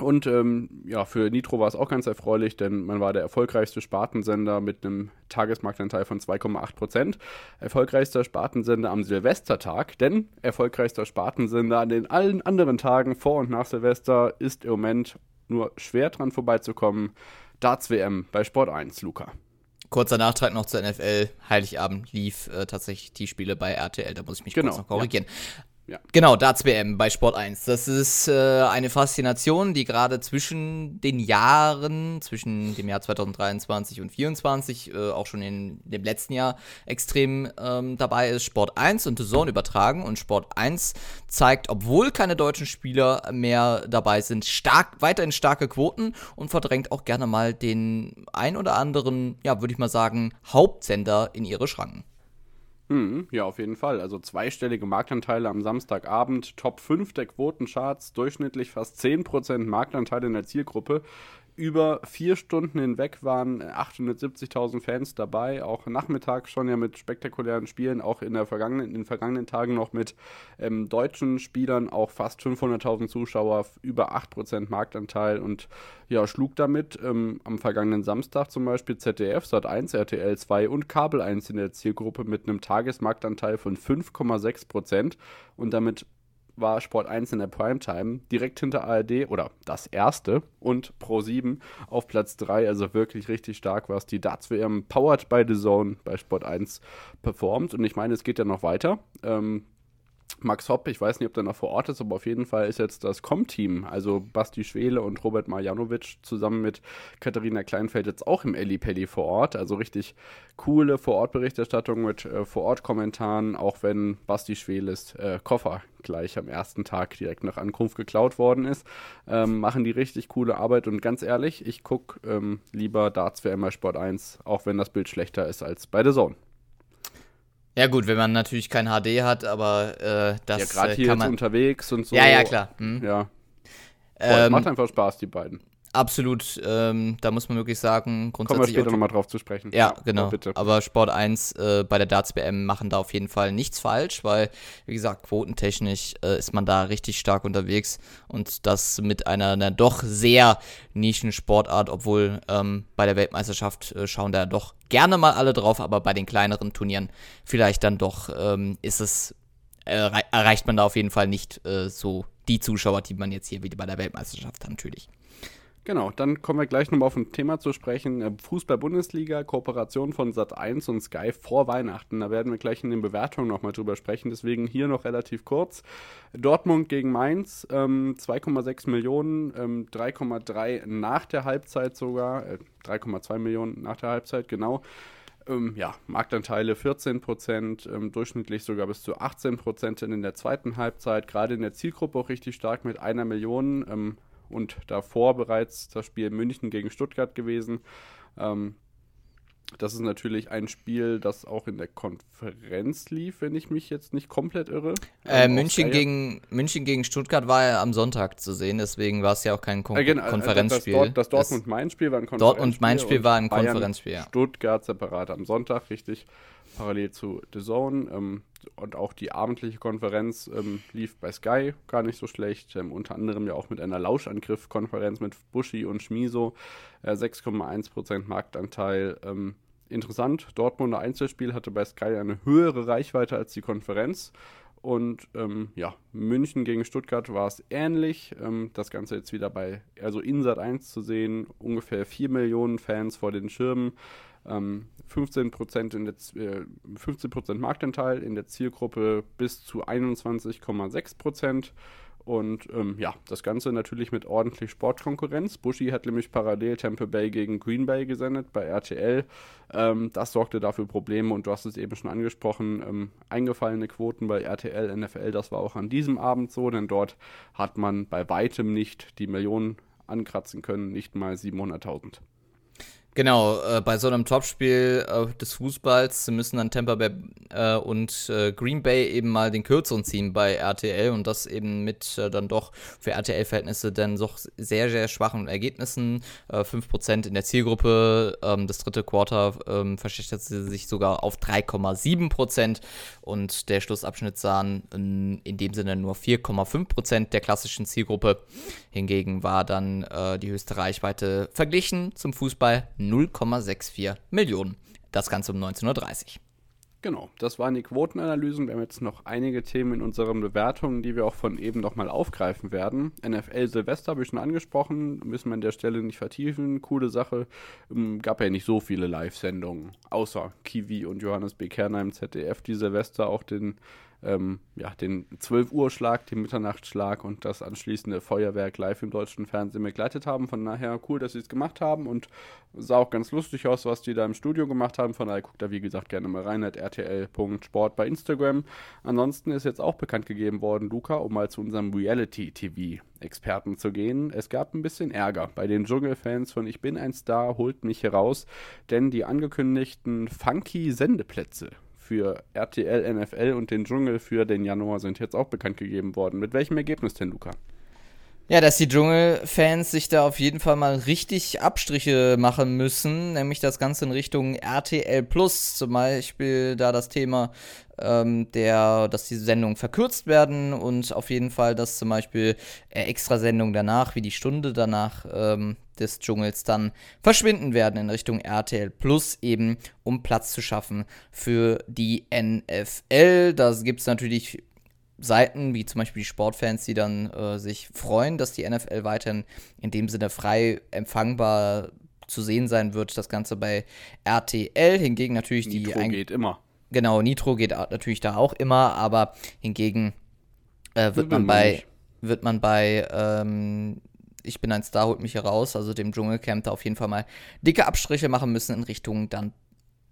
Speaker 2: Und ähm, ja, für Nitro war es auch ganz erfreulich, denn man war der erfolgreichste Spartensender mit einem Tagesmarktanteil von 2,8 Prozent. Erfolgreichster Spartensender am Silvestertag, denn erfolgreichster Spartensender an den allen anderen Tagen vor und nach Silvester ist im Moment nur schwer dran vorbeizukommen. Darts WM bei Sport 1, Luca.
Speaker 1: Kurzer Nachtrag noch zur NFL. Heiligabend lief äh, tatsächlich die Spiele bei RTL, da muss ich mich genau, kurz noch korrigieren. Ja. Ja. Genau, Darts WM bei Sport 1. Das ist äh, eine Faszination, die gerade zwischen den Jahren, zwischen dem Jahr 2023 und 2024, äh, auch schon in dem letzten Jahr extrem ähm, dabei ist. Sport 1 und The Zone übertragen und Sport 1 zeigt, obwohl keine deutschen Spieler mehr dabei sind, stark, weiterhin starke Quoten und verdrängt auch gerne mal den ein oder anderen, ja, würde ich mal sagen, Hauptsender in ihre Schranken.
Speaker 2: Hm, ja, auf jeden Fall. Also zweistellige Marktanteile am Samstagabend, Top 5 der Quotencharts, durchschnittlich fast 10% Marktanteile in der Zielgruppe über vier Stunden hinweg waren 870.000 Fans dabei, auch nachmittags schon ja mit spektakulären Spielen, auch in, der vergangenen, in den vergangenen Tagen noch mit ähm, deutschen Spielern, auch fast 500.000 Zuschauer, über 8% Marktanteil und ja, schlug damit ähm, am vergangenen Samstag zum Beispiel ZDF, Sat1, RTL 2 und Kabel 1 in der Zielgruppe mit einem Tagesmarktanteil von 5,6% und damit war Sport 1 in der Primetime, direkt hinter ARD oder das erste und Pro 7 auf Platz 3, also wirklich richtig stark, was die Darts WM powered by the Zone bei Sport 1 performt. Und ich meine, es geht ja noch weiter. Ähm, Max Hopp, ich weiß nicht, ob der noch vor Ort ist, aber auf jeden Fall ist jetzt das Com-Team, also Basti Schwele und Robert Marjanovic zusammen mit Katharina Kleinfeld jetzt auch im Elli Pelli vor Ort. Also richtig coole Vor-Ort-Berichterstattung mit äh, Vor-Ort-Kommentaren, auch wenn Basti Schweles äh, Koffer gleich am ersten Tag direkt nach Ankunft geklaut worden ist. Ähm, machen die richtig coole Arbeit und ganz ehrlich, ich gucke ähm, lieber Darts für MR Sport 1, auch wenn das Bild schlechter ist als bei The Zone.
Speaker 1: Ja gut, wenn man natürlich kein HD hat, aber äh, das ja,
Speaker 2: gerade äh, hier kann man
Speaker 1: unterwegs
Speaker 2: und so.
Speaker 1: Ja, ja, klar. Hm.
Speaker 2: Ja. Ähm, macht einfach Spaß, die beiden.
Speaker 1: Absolut, ähm, da muss man wirklich sagen,
Speaker 2: grundsätzlich. Kommen wir später nochmal drauf zu sprechen.
Speaker 1: Ja, ja genau. Bitte. Aber Sport 1 äh, bei der Darts BM machen da auf jeden Fall nichts falsch, weil, wie gesagt, quotentechnisch äh, ist man da richtig stark unterwegs und das mit einer, einer doch sehr nischen Sportart, obwohl ähm, bei der Weltmeisterschaft äh, schauen da doch gerne mal alle drauf, aber bei den kleineren Turnieren vielleicht dann doch ähm, ist es, äh, erreicht man da auf jeden Fall nicht äh, so die Zuschauer, die man jetzt hier wieder bei der Weltmeisterschaft hat, natürlich.
Speaker 2: Genau, dann kommen wir gleich nochmal auf ein Thema zu sprechen. Äh, Fußball-Bundesliga, Kooperation von Sat1 und Sky vor Weihnachten. Da werden wir gleich in den Bewertungen nochmal drüber sprechen. Deswegen hier noch relativ kurz. Dortmund gegen Mainz, ähm, 2,6 Millionen, ähm, 3,3 nach der Halbzeit sogar, äh, 3,2 Millionen nach der Halbzeit, genau. Ähm, ja, Marktanteile 14 Prozent, ähm, durchschnittlich sogar bis zu 18 Prozent in der zweiten Halbzeit. Gerade in der Zielgruppe auch richtig stark mit einer Million. Ähm, und davor bereits das Spiel München gegen Stuttgart gewesen. Ähm, das ist natürlich ein Spiel, das auch in der Konferenz lief, wenn ich mich jetzt nicht komplett irre.
Speaker 1: Äh, ähm, München, gegen, München gegen Stuttgart war ja am Sonntag zu sehen, deswegen war es ja auch kein Kon äh, genau, Konferenzspiel.
Speaker 2: Das, das Dortmund-Main-Spiel war ein
Speaker 1: Konferenzspiel. Dortmund-Main-Spiel war ein Konferenzspiel, ja.
Speaker 2: Stuttgart separat am Sonntag, richtig, parallel zu The Zone. Ähm, und auch die abendliche Konferenz ähm, lief bei Sky gar nicht so schlecht. Ähm, unter anderem ja auch mit einer Lauschangriff-Konferenz mit Buschi und Schmiso. Äh, 6,1% Marktanteil. Ähm, interessant, Dortmunder Einzelspiel hatte bei Sky eine höhere Reichweite als die Konferenz. Und ähm, ja, München gegen Stuttgart war es ähnlich. Ähm, das Ganze jetzt wieder bei, also Insat 1 zu sehen, ungefähr 4 Millionen Fans vor den Schirmen. Ähm, 15%, in der, äh, 15 Marktanteil in der Zielgruppe bis zu 21,6%. Und ähm, ja, das Ganze natürlich mit ordentlich Sportkonkurrenz. Bushi hat nämlich parallel Tampa Bay gegen Green Bay gesendet bei RTL. Ähm, das sorgte dafür Probleme und du hast es eben schon angesprochen. Ähm, eingefallene Quoten bei RTL, NFL, das war auch an diesem Abend so, denn dort hat man bei weitem nicht die Millionen ankratzen können, nicht mal 700.000.
Speaker 1: Genau, äh, bei so einem Topspiel äh, des Fußballs müssen dann Tampa Bay äh, und äh, Green Bay eben mal den Kürzeren ziehen bei RTL und das eben mit äh, dann doch für RTL-Verhältnisse dann doch sehr, sehr schwachen Ergebnissen. Äh, 5% in der Zielgruppe, ähm, das dritte Quarter ähm, verschlechterte sich sogar auf 3,7% und der Schlussabschnitt sahen in, in dem Sinne nur 4,5% der klassischen Zielgruppe. Hingegen war dann äh, die höchste Reichweite verglichen zum Fußball 0,64 Millionen. Das Ganze um 19.30 Uhr.
Speaker 2: Genau, das waren die Quotenanalysen. Wir haben jetzt noch einige Themen in unseren Bewertungen, die wir auch von eben nochmal aufgreifen werden. NFL Silvester habe ich schon angesprochen, müssen wir an der Stelle nicht vertiefen. Coole Sache. Ähm, gab ja nicht so viele Live-Sendungen, außer Kiwi und Johannes B. Kerner im ZDF, die Silvester auch den ähm, ja, den 12 Uhr Schlag, den Mitternachtsschlag und das anschließende Feuerwerk live im deutschen Fernsehen begleitet haben. Von daher cool, dass sie es gemacht haben und sah auch ganz lustig aus, was die da im Studio gemacht haben. Von daher guckt da wie gesagt gerne mal rein, at rtl.sport bei Instagram. Ansonsten ist jetzt auch bekannt gegeben worden, Luca, um mal zu unserem Reality-TV Experten zu gehen. Es gab ein bisschen Ärger bei den Dschungelfans von Ich bin ein Star, holt mich hier raus, denn die angekündigten funky Sendeplätze für RTL, NFL und den Dschungel für den Januar sind jetzt auch bekannt gegeben worden. Mit welchem Ergebnis denn, Luca?
Speaker 1: Ja, dass die Dschungelfans sich da auf jeden Fall mal richtig Abstriche machen müssen, nämlich das Ganze in Richtung RTL Plus, zum Beispiel da das Thema, ähm, der, dass die Sendungen verkürzt werden und auf jeden Fall, dass zum Beispiel äh, Extrasendungen danach, wie die Stunde danach ähm, des Dschungels dann verschwinden werden in Richtung RTL Plus, eben um Platz zu schaffen für die NFL. Da gibt es natürlich Seiten, wie zum Beispiel die Sportfans, die dann äh, sich freuen, dass die NFL weiterhin in dem Sinne frei empfangbar zu sehen sein wird. Das Ganze bei RTL. Hingegen natürlich
Speaker 2: Nitro die. geht immer.
Speaker 1: Genau, Nitro geht natürlich da auch immer, aber hingegen äh, wird, man bei, wird man bei ähm, Ich bin ein Star, holt mich hier raus, also dem Dschungelcamp, da auf jeden Fall mal dicke Abstriche machen müssen in Richtung dann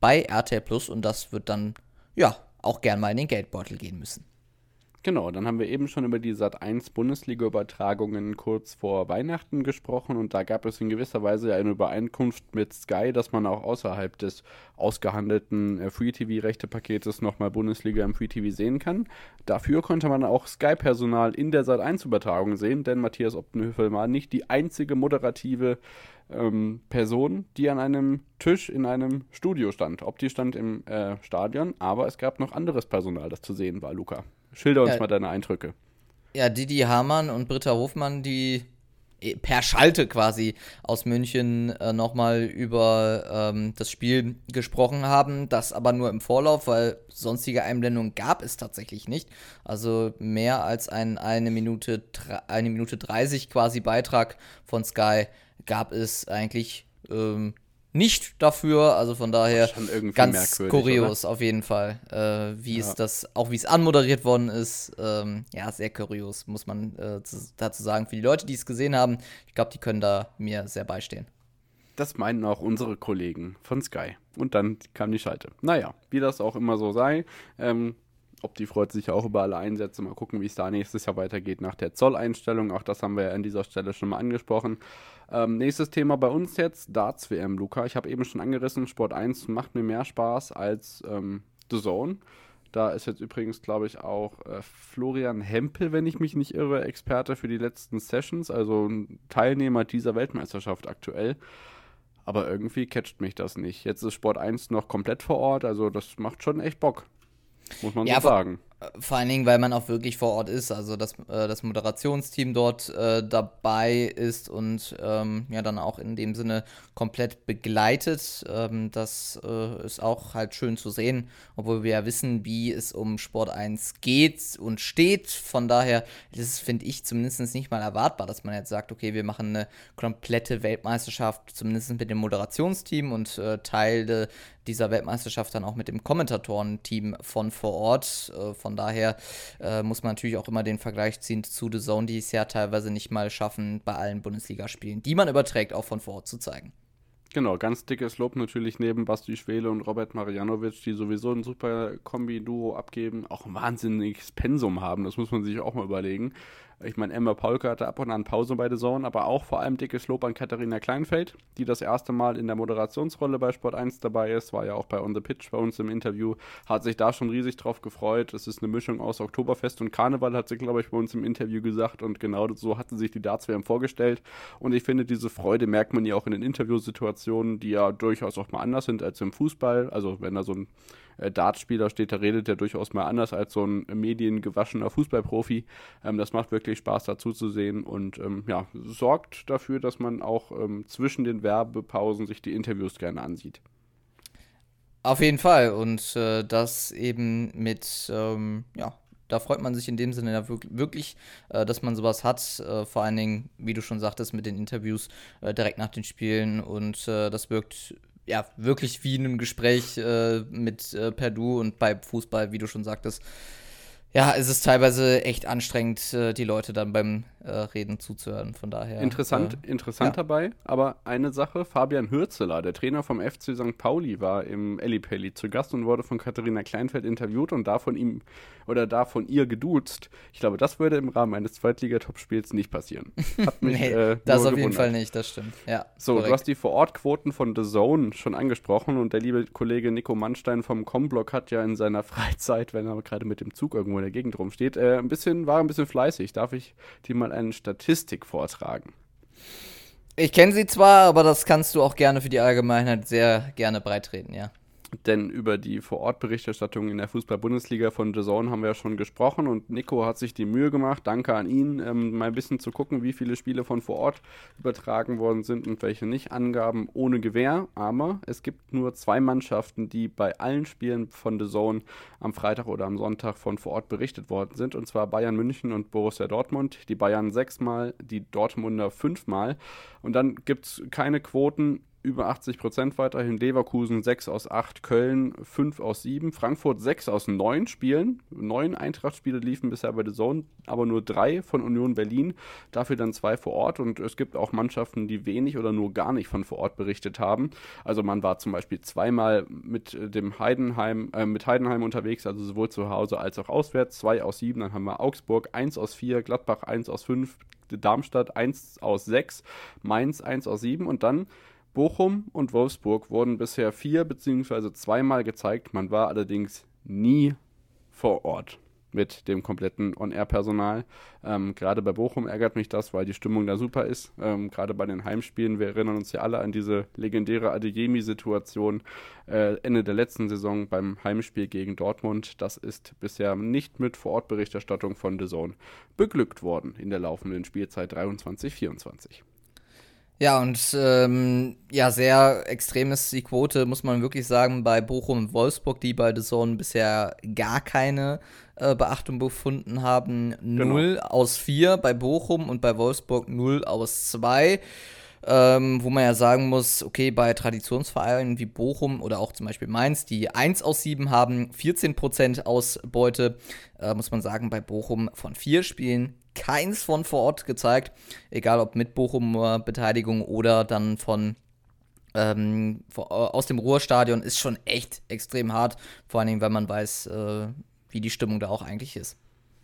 Speaker 1: bei RTL Plus und das wird dann, ja, auch gern mal in den Geldbeutel gehen müssen.
Speaker 2: Genau, dann haben wir eben schon über die Sat1 Bundesliga-Übertragungen kurz vor Weihnachten gesprochen und da gab es in gewisser Weise eine Übereinkunft mit Sky, dass man auch außerhalb des ausgehandelten äh, Free-TV-Rechtepaketes nochmal Bundesliga im Free-TV sehen kann. Dafür konnte man auch Sky-Personal in der Sat1-Übertragung sehen, denn Matthias Optenhöfel war nicht die einzige moderative ähm, Person, die an einem Tisch in einem Studio stand. Die stand im äh, Stadion, aber es gab noch anderes Personal, das zu sehen war, Luca. Schilder uns ja, mal deine Eindrücke.
Speaker 1: Ja, Didi Hamann und Britta Hofmann, die eh, per Schalte quasi aus München äh, nochmal über ähm, das Spiel gesprochen haben. Das aber nur im Vorlauf, weil sonstige Einblendungen gab es tatsächlich nicht. Also mehr als ein eine Minute, eine Minute 30 quasi Beitrag von Sky gab es eigentlich ähm, nicht dafür. Also von daher ganz kurios oder? auf jeden Fall, äh, wie ja. es das, auch wie es anmoderiert worden ist. Ähm, ja, sehr kurios, muss man äh, dazu sagen. Für die Leute, die es gesehen haben, ich glaube, die können da mir sehr beistehen.
Speaker 2: Das meinen auch unsere Kollegen von Sky. Und dann kam die Schalte. Naja, wie das auch immer so sei. Ähm, die freut sich auch über alle Einsätze. Mal gucken, wie es da nächstes Jahr weitergeht nach der Zolleinstellung. Auch das haben wir ja an dieser Stelle schon mal angesprochen. Ähm, nächstes Thema bei uns jetzt, Darts WM, Luca. Ich habe eben schon angerissen, Sport 1 macht mir mehr Spaß als ähm, The Zone. Da ist jetzt übrigens, glaube ich, auch äh, Florian Hempel, wenn ich mich nicht irre, Experte für die letzten Sessions, also ein Teilnehmer dieser Weltmeisterschaft aktuell. Aber irgendwie catcht mich das nicht. Jetzt ist Sport 1 noch komplett vor Ort, also das macht schon echt Bock. Muss man ja, so sagen.
Speaker 1: Vor allen Dingen, weil man auch wirklich vor Ort ist, also das, äh, das Moderationsteam dort äh, dabei ist und ähm, ja dann auch in dem Sinne komplett begleitet. Ähm, das äh, ist auch halt schön zu sehen, obwohl wir ja wissen, wie es um Sport 1 geht und steht. Von daher ist finde ich, zumindest nicht mal erwartbar, dass man jetzt sagt, okay, wir machen eine komplette Weltmeisterschaft, zumindest mit dem Moderationsteam und äh, Teile dieser Weltmeisterschaft dann auch mit dem Kommentatorenteam von vor Ort. Äh, von Daher äh, muss man natürlich auch immer den Vergleich ziehen zu The Zone, die es ja teilweise nicht mal schaffen, bei allen Bundesligaspielen, die man überträgt, auch von vor Ort zu zeigen.
Speaker 2: Genau, ganz dickes Lob natürlich neben Basti Schwele und Robert Marianovic, die sowieso ein super Kombi-Duo abgeben, auch ein wahnsinniges Pensum haben, das muss man sich auch mal überlegen. Ich meine, Emma Polke hatte ab und an Pause bei der Zone, aber auch vor allem dickes Lob an Katharina Kleinfeld, die das erste Mal in der Moderationsrolle bei Sport 1 dabei ist, war ja auch bei On the Pitch bei uns im Interview, hat sich da schon riesig drauf gefreut. Es ist eine Mischung aus Oktoberfest und Karneval, hat sie, glaube ich, bei uns im Interview gesagt und genau so hatte sich die Darts-WM vorgestellt. Und ich finde, diese Freude merkt man ja auch in den Interviewsituationen, die ja durchaus auch mal anders sind als im Fußball. Also, wenn da so ein äh, Dartspieler steht, da redet er durchaus mal anders als so ein mediengewaschener Fußballprofi. Ähm, das macht wirklich Spaß dazu zu sehen und ähm, ja, sorgt dafür, dass man auch ähm, zwischen den Werbepausen sich die Interviews gerne ansieht.
Speaker 1: Auf jeden Fall und äh, das eben mit, ähm, ja, da freut man sich in dem Sinne ja wirklich, äh, dass man sowas hat. Äh, vor allen Dingen, wie du schon sagtest, mit den Interviews äh, direkt nach den Spielen. Und das wirkt ja, wirklich wie in einem Gespräch äh, mit äh, Perdu und bei Fußball, wie du schon sagtest. Ja, es ist teilweise echt anstrengend, äh, die Leute dann beim Reden zuzuhören. Von daher.
Speaker 2: Interessant,
Speaker 1: äh,
Speaker 2: interessant ja. dabei, aber eine Sache: Fabian Hürzeler, der Trainer vom FC St. Pauli, war im Ellipelli zu Gast und wurde von Katharina Kleinfeld interviewt und da von ihm oder da von ihr geduzt. Ich glaube, das würde im Rahmen eines Zweitliga-Topspiels nicht passieren.
Speaker 1: Hat mich, nee, äh, das auf gewundert. jeden Fall nicht, das stimmt. Ja,
Speaker 2: so, korrekt. du hast die Vorortquoten von The Zone schon angesprochen und der liebe Kollege Nico Mannstein vom Comblog hat ja in seiner Freizeit, wenn er gerade mit dem Zug irgendwo in der Gegend rumsteht, äh, ein bisschen, war ein bisschen fleißig. Darf ich dir mal eine Statistik vortragen?
Speaker 1: Ich kenne sie zwar, aber das kannst du auch gerne für die Allgemeinheit sehr gerne breitreden, ja.
Speaker 2: Denn über die Vorortberichterstattung in der Fußball-Bundesliga von The Zone haben wir ja schon gesprochen und Nico hat sich die Mühe gemacht, danke an ihn, ähm, mal ein bisschen zu gucken, wie viele Spiele von vor Ort übertragen worden sind und welche nicht. Angaben ohne Gewähr, aber es gibt nur zwei Mannschaften, die bei allen Spielen von The Zone am Freitag oder am Sonntag von vor Ort berichtet worden sind, und zwar Bayern München und Borussia Dortmund. Die Bayern sechsmal, die Dortmunder fünfmal. Und dann gibt es keine Quoten über 80 Prozent weiterhin. Leverkusen 6 aus 8, Köln 5 aus 7, Frankfurt 6 aus 9 Spielen. Neun Eintracht-Spiele liefen bisher bei der Zone, aber nur drei von Union Berlin. Dafür dann zwei vor Ort und es gibt auch Mannschaften, die wenig oder nur gar nicht von vor Ort berichtet haben. Also man war zum Beispiel zweimal mit dem Heidenheim, äh, mit Heidenheim unterwegs, also sowohl zu Hause als auch auswärts. Zwei aus 7, dann haben wir Augsburg 1 aus 4, Gladbach 1 aus 5, Darmstadt 1 aus 6, Mainz 1 aus 7 und dann Bochum und Wolfsburg wurden bisher vier bzw. zweimal gezeigt. Man war allerdings nie vor Ort mit dem kompletten On-Air-Personal. Ähm, Gerade bei Bochum ärgert mich das, weil die Stimmung da super ist. Ähm, Gerade bei den Heimspielen, wir erinnern uns ja alle an diese legendäre Adeyemi-Situation äh, Ende der letzten Saison beim Heimspiel gegen Dortmund. Das ist bisher nicht mit Vorortberichterstattung von The Zone beglückt worden in der laufenden Spielzeit 23-24.
Speaker 1: Ja, und ähm, ja, sehr extrem ist die Quote, muss man wirklich sagen, bei Bochum und Wolfsburg, die bei The Zone bisher gar keine äh, Beachtung befunden haben. Genau. 0 aus 4 bei Bochum und bei Wolfsburg 0 aus 2. Ähm, wo man ja sagen muss, okay, bei Traditionsvereinen wie Bochum oder auch zum Beispiel Mainz, die 1 aus 7 haben, 14% Ausbeute, äh, muss man sagen, bei Bochum von 4 Spielen keins von vor Ort gezeigt, egal ob mit Bochumer Beteiligung oder dann von ähm, aus dem Ruhrstadion, ist schon echt extrem hart, vor allen Dingen, wenn man weiß, äh, wie die Stimmung da auch eigentlich ist.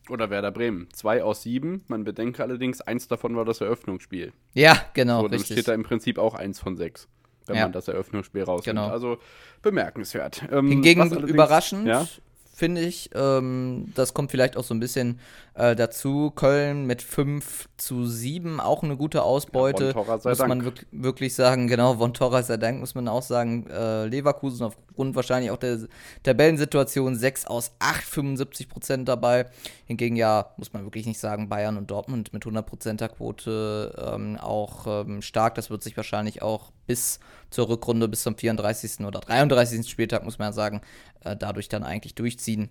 Speaker 2: Oder Werder Bremen. Zwei aus sieben. Man bedenke allerdings, eins davon war das Eröffnungsspiel.
Speaker 1: Ja, genau.
Speaker 2: So, dann richtig. steht da im Prinzip auch eins von sechs, wenn ja. man das Eröffnungsspiel rausnimmt. Genau. Also bemerkenswert.
Speaker 1: Ähm, Hingegen überraschend ja? Finde ich. Ähm, das kommt vielleicht auch so ein bisschen äh, dazu. Köln mit 5 zu 7, auch eine gute Ausbeute. Ja, Von muss Dank. man wirk wirklich sagen, genau, Von Torra sei Dank, muss man auch sagen. Äh, Leverkusen aufgrund wahrscheinlich auch der Tabellensituation 6 aus 8, 75 Prozent dabei. Hingegen ja, muss man wirklich nicht sagen, Bayern und Dortmund mit 100 Prozenter Quote ähm, auch ähm, stark. Das wird sich wahrscheinlich auch bis zur Rückrunde, bis zum 34. oder 33. Spieltag, muss man ja sagen, äh, dadurch dann eigentlich durchziehen.
Speaker 2: 金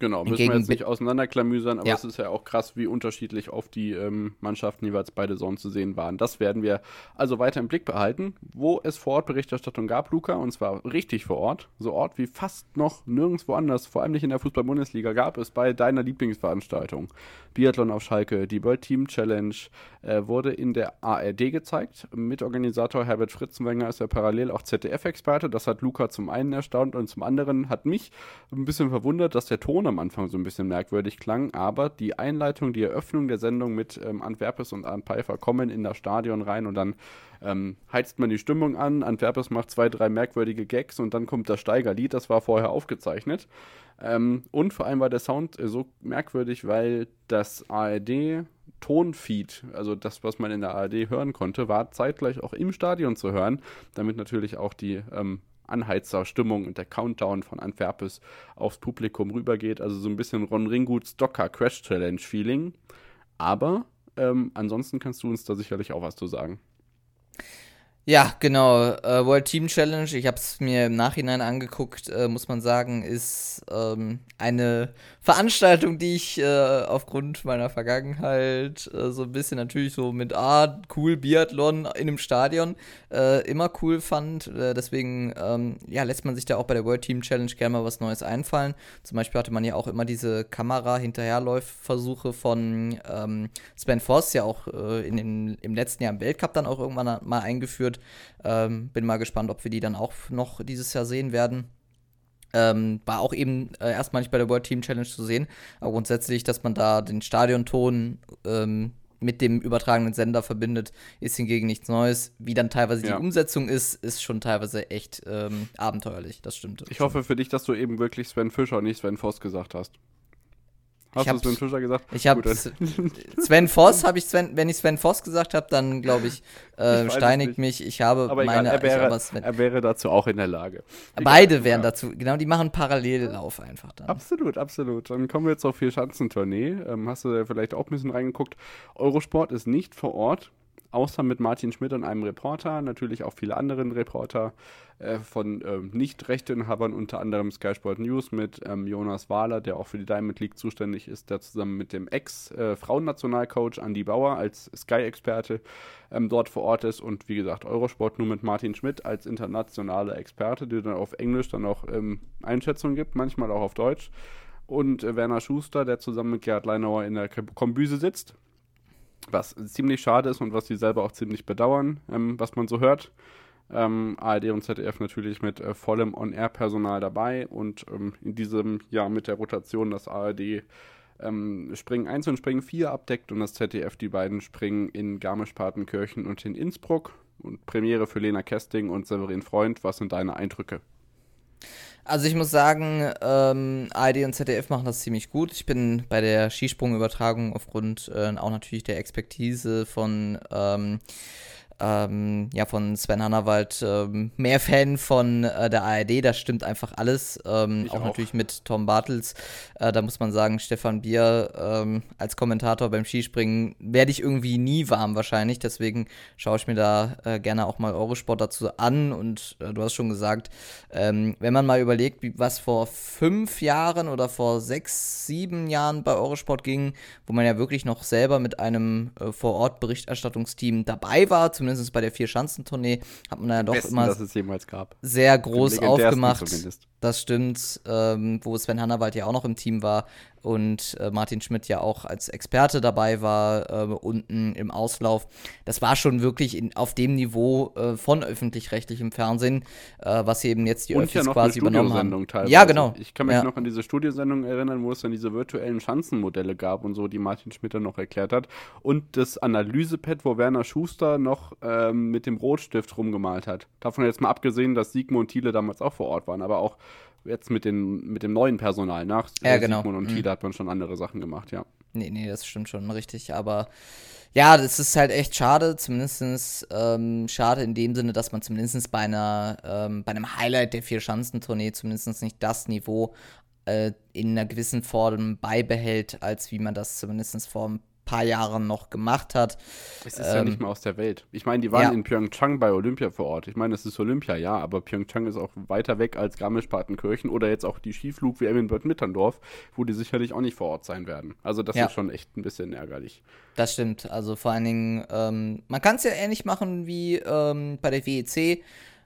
Speaker 2: Genau, müssen wir jetzt nicht auseinanderklamüsern, aber ja. es ist ja auch krass, wie unterschiedlich oft die ähm, Mannschaften jeweils beide Zonen zu sehen waren. Das werden wir also weiter im Blick behalten, wo es vor Ort Berichterstattung gab, Luca, und zwar richtig vor Ort. So Ort wie fast noch nirgendwo anders, vor allem nicht in der Fußball-Bundesliga, gab es bei deiner Lieblingsveranstaltung. Biathlon auf Schalke, die World Team Challenge äh, wurde in der ARD gezeigt. Mitorganisator Herbert Fritzenwenger ist ja parallel auch ZDF-Experte. Das hat Luca zum einen erstaunt und zum anderen hat mich ein bisschen verwundert, dass der Ton am Anfang so ein bisschen merkwürdig klang, aber die Einleitung, die Eröffnung der Sendung mit ähm, Antwerpes und Arndt Pfeiffer kommen in das Stadion rein und dann ähm, heizt man die Stimmung an, Antwerpes macht zwei, drei merkwürdige Gags und dann kommt das Steigerlied, das war vorher aufgezeichnet. Ähm, und vor allem war der Sound äh, so merkwürdig, weil das ARD Tonfeed, also das, was man in der ARD hören konnte, war zeitgleich auch im Stadion zu hören, damit natürlich auch die ähm, Anheizerstimmung und der Countdown von Antwerpes aufs Publikum rübergeht. Also so ein bisschen Ron Ringguts Docker Crash Challenge Feeling. Aber ähm, ansonsten kannst du uns da sicherlich auch was zu sagen.
Speaker 1: Ja, genau. Äh, World Team Challenge, ich habe es mir im Nachhinein angeguckt, äh, muss man sagen, ist ähm, eine Veranstaltung, die ich äh, aufgrund meiner Vergangenheit äh, so ein bisschen natürlich so mit, ah, cool, Biathlon in einem Stadion äh, immer cool fand. Äh, deswegen, ähm, ja, lässt man sich da auch bei der World Team Challenge gerne mal was Neues einfallen. Zum Beispiel hatte man ja auch immer diese Kamera-Hinterherläuft-Versuche von ähm, Sven Voss, ja auch in den, im letzten Jahr im Weltcup dann auch irgendwann mal eingeführt ähm, bin mal gespannt, ob wir die dann auch noch dieses Jahr sehen werden. Ähm, war auch eben äh, erstmal nicht bei der World Team Challenge zu sehen, aber grundsätzlich, dass man da den Stadionton ähm, mit dem übertragenen Sender verbindet, ist hingegen nichts Neues. Wie dann teilweise ja. die Umsetzung ist, ist schon teilweise echt ähm, abenteuerlich. Das stimmt.
Speaker 2: Ich hoffe für dich, dass du eben wirklich Sven Fischer und nicht Sven Voss gesagt hast.
Speaker 1: Hast ich du Sven Fischer gesagt? Ich habe Sven Voss, habe ich Sven, wenn ich Sven Voss gesagt habe, dann glaube ich, äh, ich steinigt mich. Ich habe
Speaker 2: aber meine. Egal, er, wäre, er wäre dazu auch in der Lage.
Speaker 1: Beide egal, wären ja. dazu, genau, die machen Parallellauf einfach dann.
Speaker 2: Absolut, absolut. Dann kommen wir jetzt auf vier Schanzentournee. Ähm, hast du da vielleicht auch ein bisschen reingeguckt? Eurosport ist nicht vor Ort außer mit Martin Schmidt und einem Reporter, natürlich auch viele anderen Reporter äh, von äh, Nicht-Rechteinhabern, unter anderem Sky Sport News mit ähm, Jonas Wahler, der auch für die Diamond League zuständig ist, der zusammen mit dem Ex-Frauennationalcoach äh, Andy Bauer als Sky-Experte ähm, dort vor Ort ist und wie gesagt Eurosport nur mit Martin Schmidt als internationaler Experte, der dann auf Englisch dann auch ähm, Einschätzungen gibt, manchmal auch auf Deutsch. Und äh, Werner Schuster, der zusammen mit Gerhard Leinauer in der Kombüse sitzt was ziemlich schade ist und was sie selber auch ziemlich bedauern, ähm, was man so hört. Ähm, ARD und ZDF natürlich mit äh, vollem On-Air-Personal dabei und ähm, in diesem Jahr mit der Rotation, dass ARD ähm, Springen 1 und Springen 4 abdeckt und das ZDF die beiden Springen in Garmisch-Partenkirchen und in Innsbruck. Und Premiere für Lena Kesting und Severin Freund. Was sind deine Eindrücke?
Speaker 1: Also ich muss sagen, ähm, ARD und ZDF machen das ziemlich gut. Ich bin bei der Skisprungübertragung aufgrund äh, auch natürlich der Expertise von ähm, ähm, ja, von Sven Hannawald ähm, mehr Fan von äh, der ARD, da stimmt einfach alles. Ähm, auch, auch, natürlich mit Tom Bartels. Äh, da muss man sagen, Stefan Bier ähm, als Kommentator beim Skispringen werde ich irgendwie nie warm wahrscheinlich. Deswegen schaue ich mir da äh, gerne auch mal Eurosport dazu an. Und äh, du hast schon gesagt, ähm, wenn man mal überlegt, wie, was vor fünf Jahren oder vor sechs, sieben Jahren bei Eurosport ging, wo man ja wirklich noch selber mit einem äh, Vor-Ort-Berichterstattungsteam dabei war, zumindest zumindest bei der Vier-Schanzentournee, hat man ja doch Besten, immer sehr groß aufgemacht. Zumindest. Das stimmt, ähm, wo Sven Hannawald ja auch noch im Team war und äh, Martin Schmidt ja auch als Experte dabei war, äh, unten im Auslauf. Das war schon wirklich in, auf dem Niveau äh, von öffentlich-rechtlichem Fernsehen, äh, was eben jetzt die
Speaker 2: Öffis ja quasi übernommen haben. Teilweise.
Speaker 1: Ja, genau.
Speaker 2: Ich kann mich
Speaker 1: ja.
Speaker 2: noch an diese Studiosendung erinnern, wo es dann diese virtuellen Schanzenmodelle gab und so, die Martin Schmidt dann noch erklärt hat. Und das Analysepad, wo Werner Schuster noch ähm, mit dem Rotstift rumgemalt hat. Davon jetzt mal abgesehen, dass Sigmund und Thiele damals auch vor Ort waren, aber auch jetzt mit, den, mit dem neuen Personal nach
Speaker 1: ja, genau. Sigmund
Speaker 2: und mhm. Thiele hat man schon andere Sachen gemacht, ja.
Speaker 1: Nee, nee, das stimmt schon richtig, aber ja, das ist halt echt schade, zumindest ähm, schade in dem Sinne, dass man zumindest bei einer, ähm, bei einem Highlight der Vier-Schanzentournee zumindest nicht das Niveau äh, in einer gewissen Form beibehält, als wie man das zumindest vor ein paar Jahren noch gemacht hat.
Speaker 2: Es ist ähm, ja nicht ähm, mehr aus der Welt. Ich meine, die waren ja. in Pyeongchang bei Olympia vor Ort. Ich meine, es ist Olympia, ja, aber Pyeongchang ist auch weiter weg als Garmisch-Partenkirchen oder jetzt auch die Skiflug-WM in Bad Mitterndorf, wo die sicherlich auch nicht vor Ort sein werden. Also das ja. ist schon echt ein bisschen ärgerlich.
Speaker 1: Das stimmt. Also vor allen Dingen, ähm, man kann es ja ähnlich machen wie ähm, bei der WEC.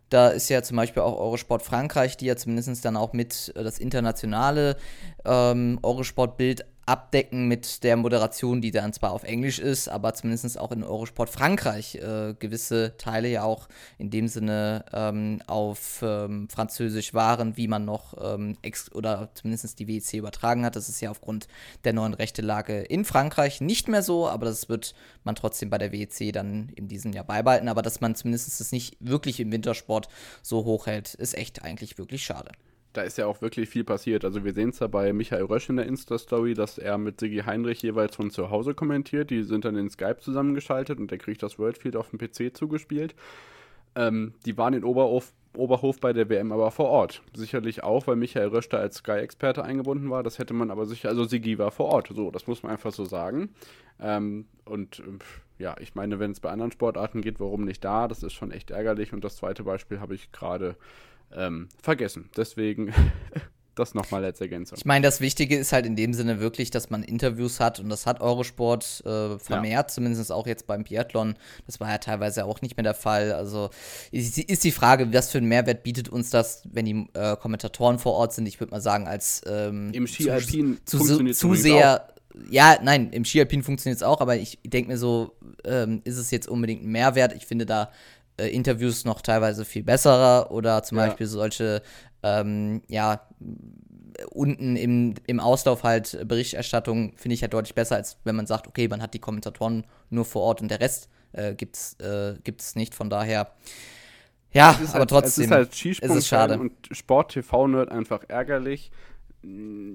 Speaker 1: Da ist ja zum Beispiel auch Eurosport Frankreich, die ja zumindest dann auch mit äh, das internationale ähm, Eurosport-Bild abdecken mit der Moderation, die dann zwar auf Englisch ist, aber zumindest auch in Eurosport Frankreich äh, gewisse Teile ja auch in dem Sinne ähm, auf ähm, Französisch waren, wie man noch ähm, oder zumindest die WEC übertragen hat. Das ist ja aufgrund der neuen Rechtelage in Frankreich nicht mehr so, aber das wird man trotzdem bei der WEC dann in diesem Jahr beibehalten. Aber dass man zumindest das nicht wirklich im Wintersport so hoch hält, ist echt eigentlich wirklich schade
Speaker 2: da ist ja auch wirklich viel passiert. Also wir sehen es ja bei Michael Rösch in der Insta-Story, dass er mit Sigi Heinrich jeweils von zu Hause kommentiert. Die sind dann in Skype zusammengeschaltet und der kriegt das Worldfield auf dem PC zugespielt. Ähm, die waren in Oberhof, Oberhof bei der WM aber vor Ort. Sicherlich auch, weil Michael Rösch da als Sky-Experte eingebunden war. Das hätte man aber sicher, also Sigi war vor Ort. So, das muss man einfach so sagen. Ähm, und ja, ich meine, wenn es bei anderen Sportarten geht, warum nicht da? Das ist schon echt ärgerlich. Und das zweite Beispiel habe ich gerade ähm, vergessen. Deswegen das nochmal als Ergänzung.
Speaker 1: Ich meine, das Wichtige ist halt in dem Sinne wirklich, dass man Interviews hat und das hat Eurosport äh, vermehrt, ja. zumindest auch jetzt beim Biathlon. Das war ja teilweise auch nicht mehr der Fall. Also ist, ist die Frage, was für einen Mehrwert bietet uns das, wenn die äh, Kommentatoren vor Ort sind? Ich würde mal sagen, als ähm,
Speaker 2: im Ski Alpin
Speaker 1: zu, zu, zu sehr. Ja, nein, im Ski Alpin funktioniert es auch, aber ich denke mir so, ähm, ist es jetzt unbedingt ein Mehrwert? Ich finde da äh, Interviews noch teilweise viel besserer oder zum ja. Beispiel solche, ähm, ja, unten im, im Auslauf halt Berichterstattung finde ich halt deutlich besser, als wenn man sagt, okay, man hat die Kommentatoren nur vor Ort und der Rest äh, gibt's, äh, gibt's nicht. Von daher, ja, aber halt, trotzdem,
Speaker 2: es ist, halt es ist schade. Und Sport-TV-Nerd einfach ärgerlich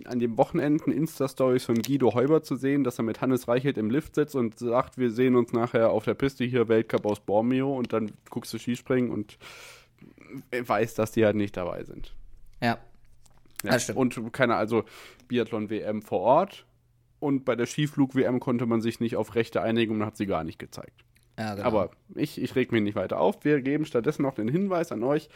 Speaker 2: an den Wochenenden Insta-Stories von Guido Heuber zu sehen, dass er mit Hannes Reichelt im Lift sitzt und sagt, wir sehen uns nachher auf der Piste hier Weltcup aus Bormio und dann guckst du Skispringen und weiß, dass die halt nicht dabei sind.
Speaker 1: Ja.
Speaker 2: ja. Das stimmt. Und keine, also Biathlon-WM vor Ort und bei der Skiflug-WM konnte man sich nicht auf Rechte einigen und hat sie gar nicht gezeigt. Ja, genau. Aber ich, ich reg mich nicht weiter auf. Wir geben stattdessen noch den Hinweis an euch,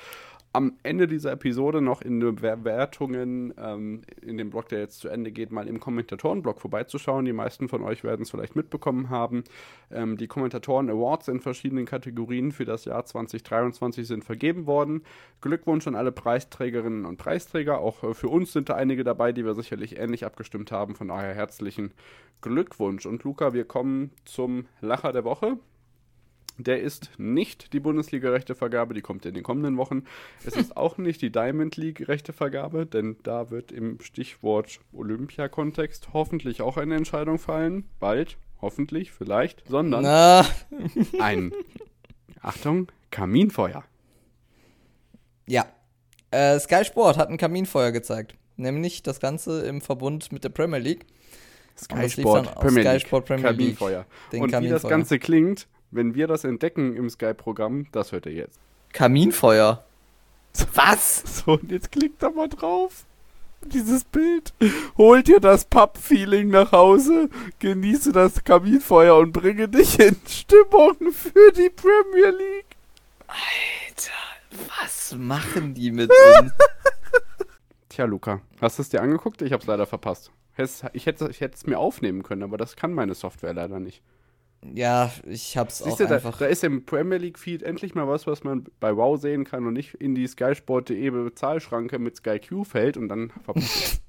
Speaker 2: am Ende dieser Episode noch in den Bewertungen, ähm, in dem Blog, der jetzt zu Ende geht, mal im Kommentatorenblog vorbeizuschauen. Die meisten von euch werden es vielleicht mitbekommen haben. Ähm, die Kommentatoren Awards in verschiedenen Kategorien für das Jahr 2023 sind vergeben worden. Glückwunsch an alle Preisträgerinnen und Preisträger. Auch äh, für uns sind da einige dabei, die wir sicherlich ähnlich abgestimmt haben. Von daher herzlichen Glückwunsch. Und Luca, wir kommen zum Lacher der Woche. Der ist nicht die Bundesliga-Rechtevergabe, die kommt in den kommenden Wochen. Es ist auch nicht die Diamond League-Rechtevergabe, denn da wird im Stichwort Olympia-Kontext hoffentlich auch eine Entscheidung fallen. Bald, hoffentlich, vielleicht, sondern Na. ein, Achtung, Kaminfeuer.
Speaker 1: Ja. Äh, Sky Sport hat ein Kaminfeuer gezeigt. Nämlich das Ganze im Verbund mit der Premier League.
Speaker 2: Sky Sport Premier, Sky Sport Premier League. Kaminfeuer. Und Kaminfeuer. wie das Ganze klingt, wenn wir das entdecken im Skype-Programm, das hört ihr jetzt.
Speaker 1: Kaminfeuer. Was?
Speaker 2: So, und jetzt klickt da mal drauf. Dieses Bild. Hol dir das Pub-Feeling nach Hause, genieße das Kaminfeuer und bringe dich in Stimmung für die Premier League.
Speaker 1: Alter, was machen die mit uns?
Speaker 2: Tja, Luca, hast du es dir angeguckt? Ich hab's leider verpasst. Ich hätte es mir aufnehmen können, aber das kann meine Software leider nicht.
Speaker 1: Ja, ich hab's Siehst auch
Speaker 2: du,
Speaker 1: einfach.
Speaker 2: Da, da, ist im Premier League Feed endlich mal was, was man bei Wow sehen kann und nicht in die skysport.de Bezahlschranke mit Sky Q fällt und dann ist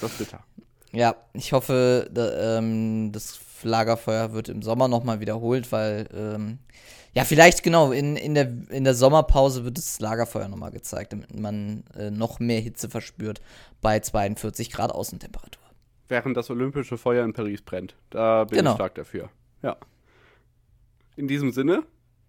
Speaker 2: das bitter.
Speaker 1: Ja, ich hoffe, da, ähm, das Lagerfeuer wird im Sommer nochmal wiederholt, weil, ähm, ja, vielleicht genau, in, in, der, in der Sommerpause wird das Lagerfeuer nochmal gezeigt, damit man äh, noch mehr Hitze verspürt bei 42 Grad Außentemperatur.
Speaker 2: Während das olympische Feuer in Paris brennt. Da bin genau. ich stark dafür. Ja in diesem Sinne,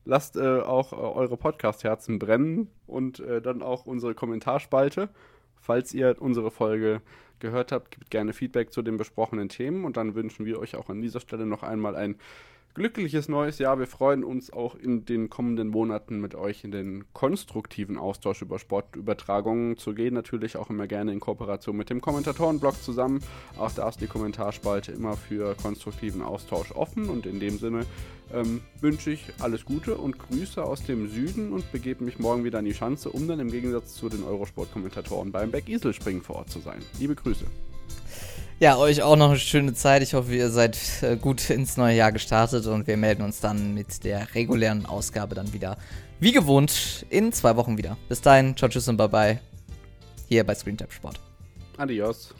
Speaker 2: lasst äh, auch äh, eure Podcast-Herzen brennen und äh, dann auch unsere Kommentarspalte. Falls ihr unsere Folge gehört habt, gebt gerne Feedback zu den besprochenen Themen und dann wünschen wir euch auch an dieser Stelle noch einmal ein glückliches neues Jahr. Wir freuen uns auch in den kommenden Monaten mit euch in den konstruktiven Austausch über Sportübertragungen zu gehen. Natürlich auch immer gerne in Kooperation mit dem Kommentatorenblog zusammen. Auch da ist die Kommentarspalte immer für konstruktiven Austausch offen und in dem Sinne ähm, wünsche ich alles Gute und Grüße aus dem Süden und begebe mich morgen wieder an die Schanze, um dann im Gegensatz zu den Eurosport-Kommentatoren beim Berg-Isel-Springen vor Ort zu sein. Liebe Grüße.
Speaker 1: Ja, euch auch noch eine schöne Zeit. Ich hoffe, ihr seid äh, gut ins neue Jahr gestartet und wir melden uns dann mit der regulären Ausgabe dann wieder, wie gewohnt, in zwei Wochen wieder. Bis dahin, ciao, tschüss und bye bye. Hier bei Screentap Sport.
Speaker 2: Adios.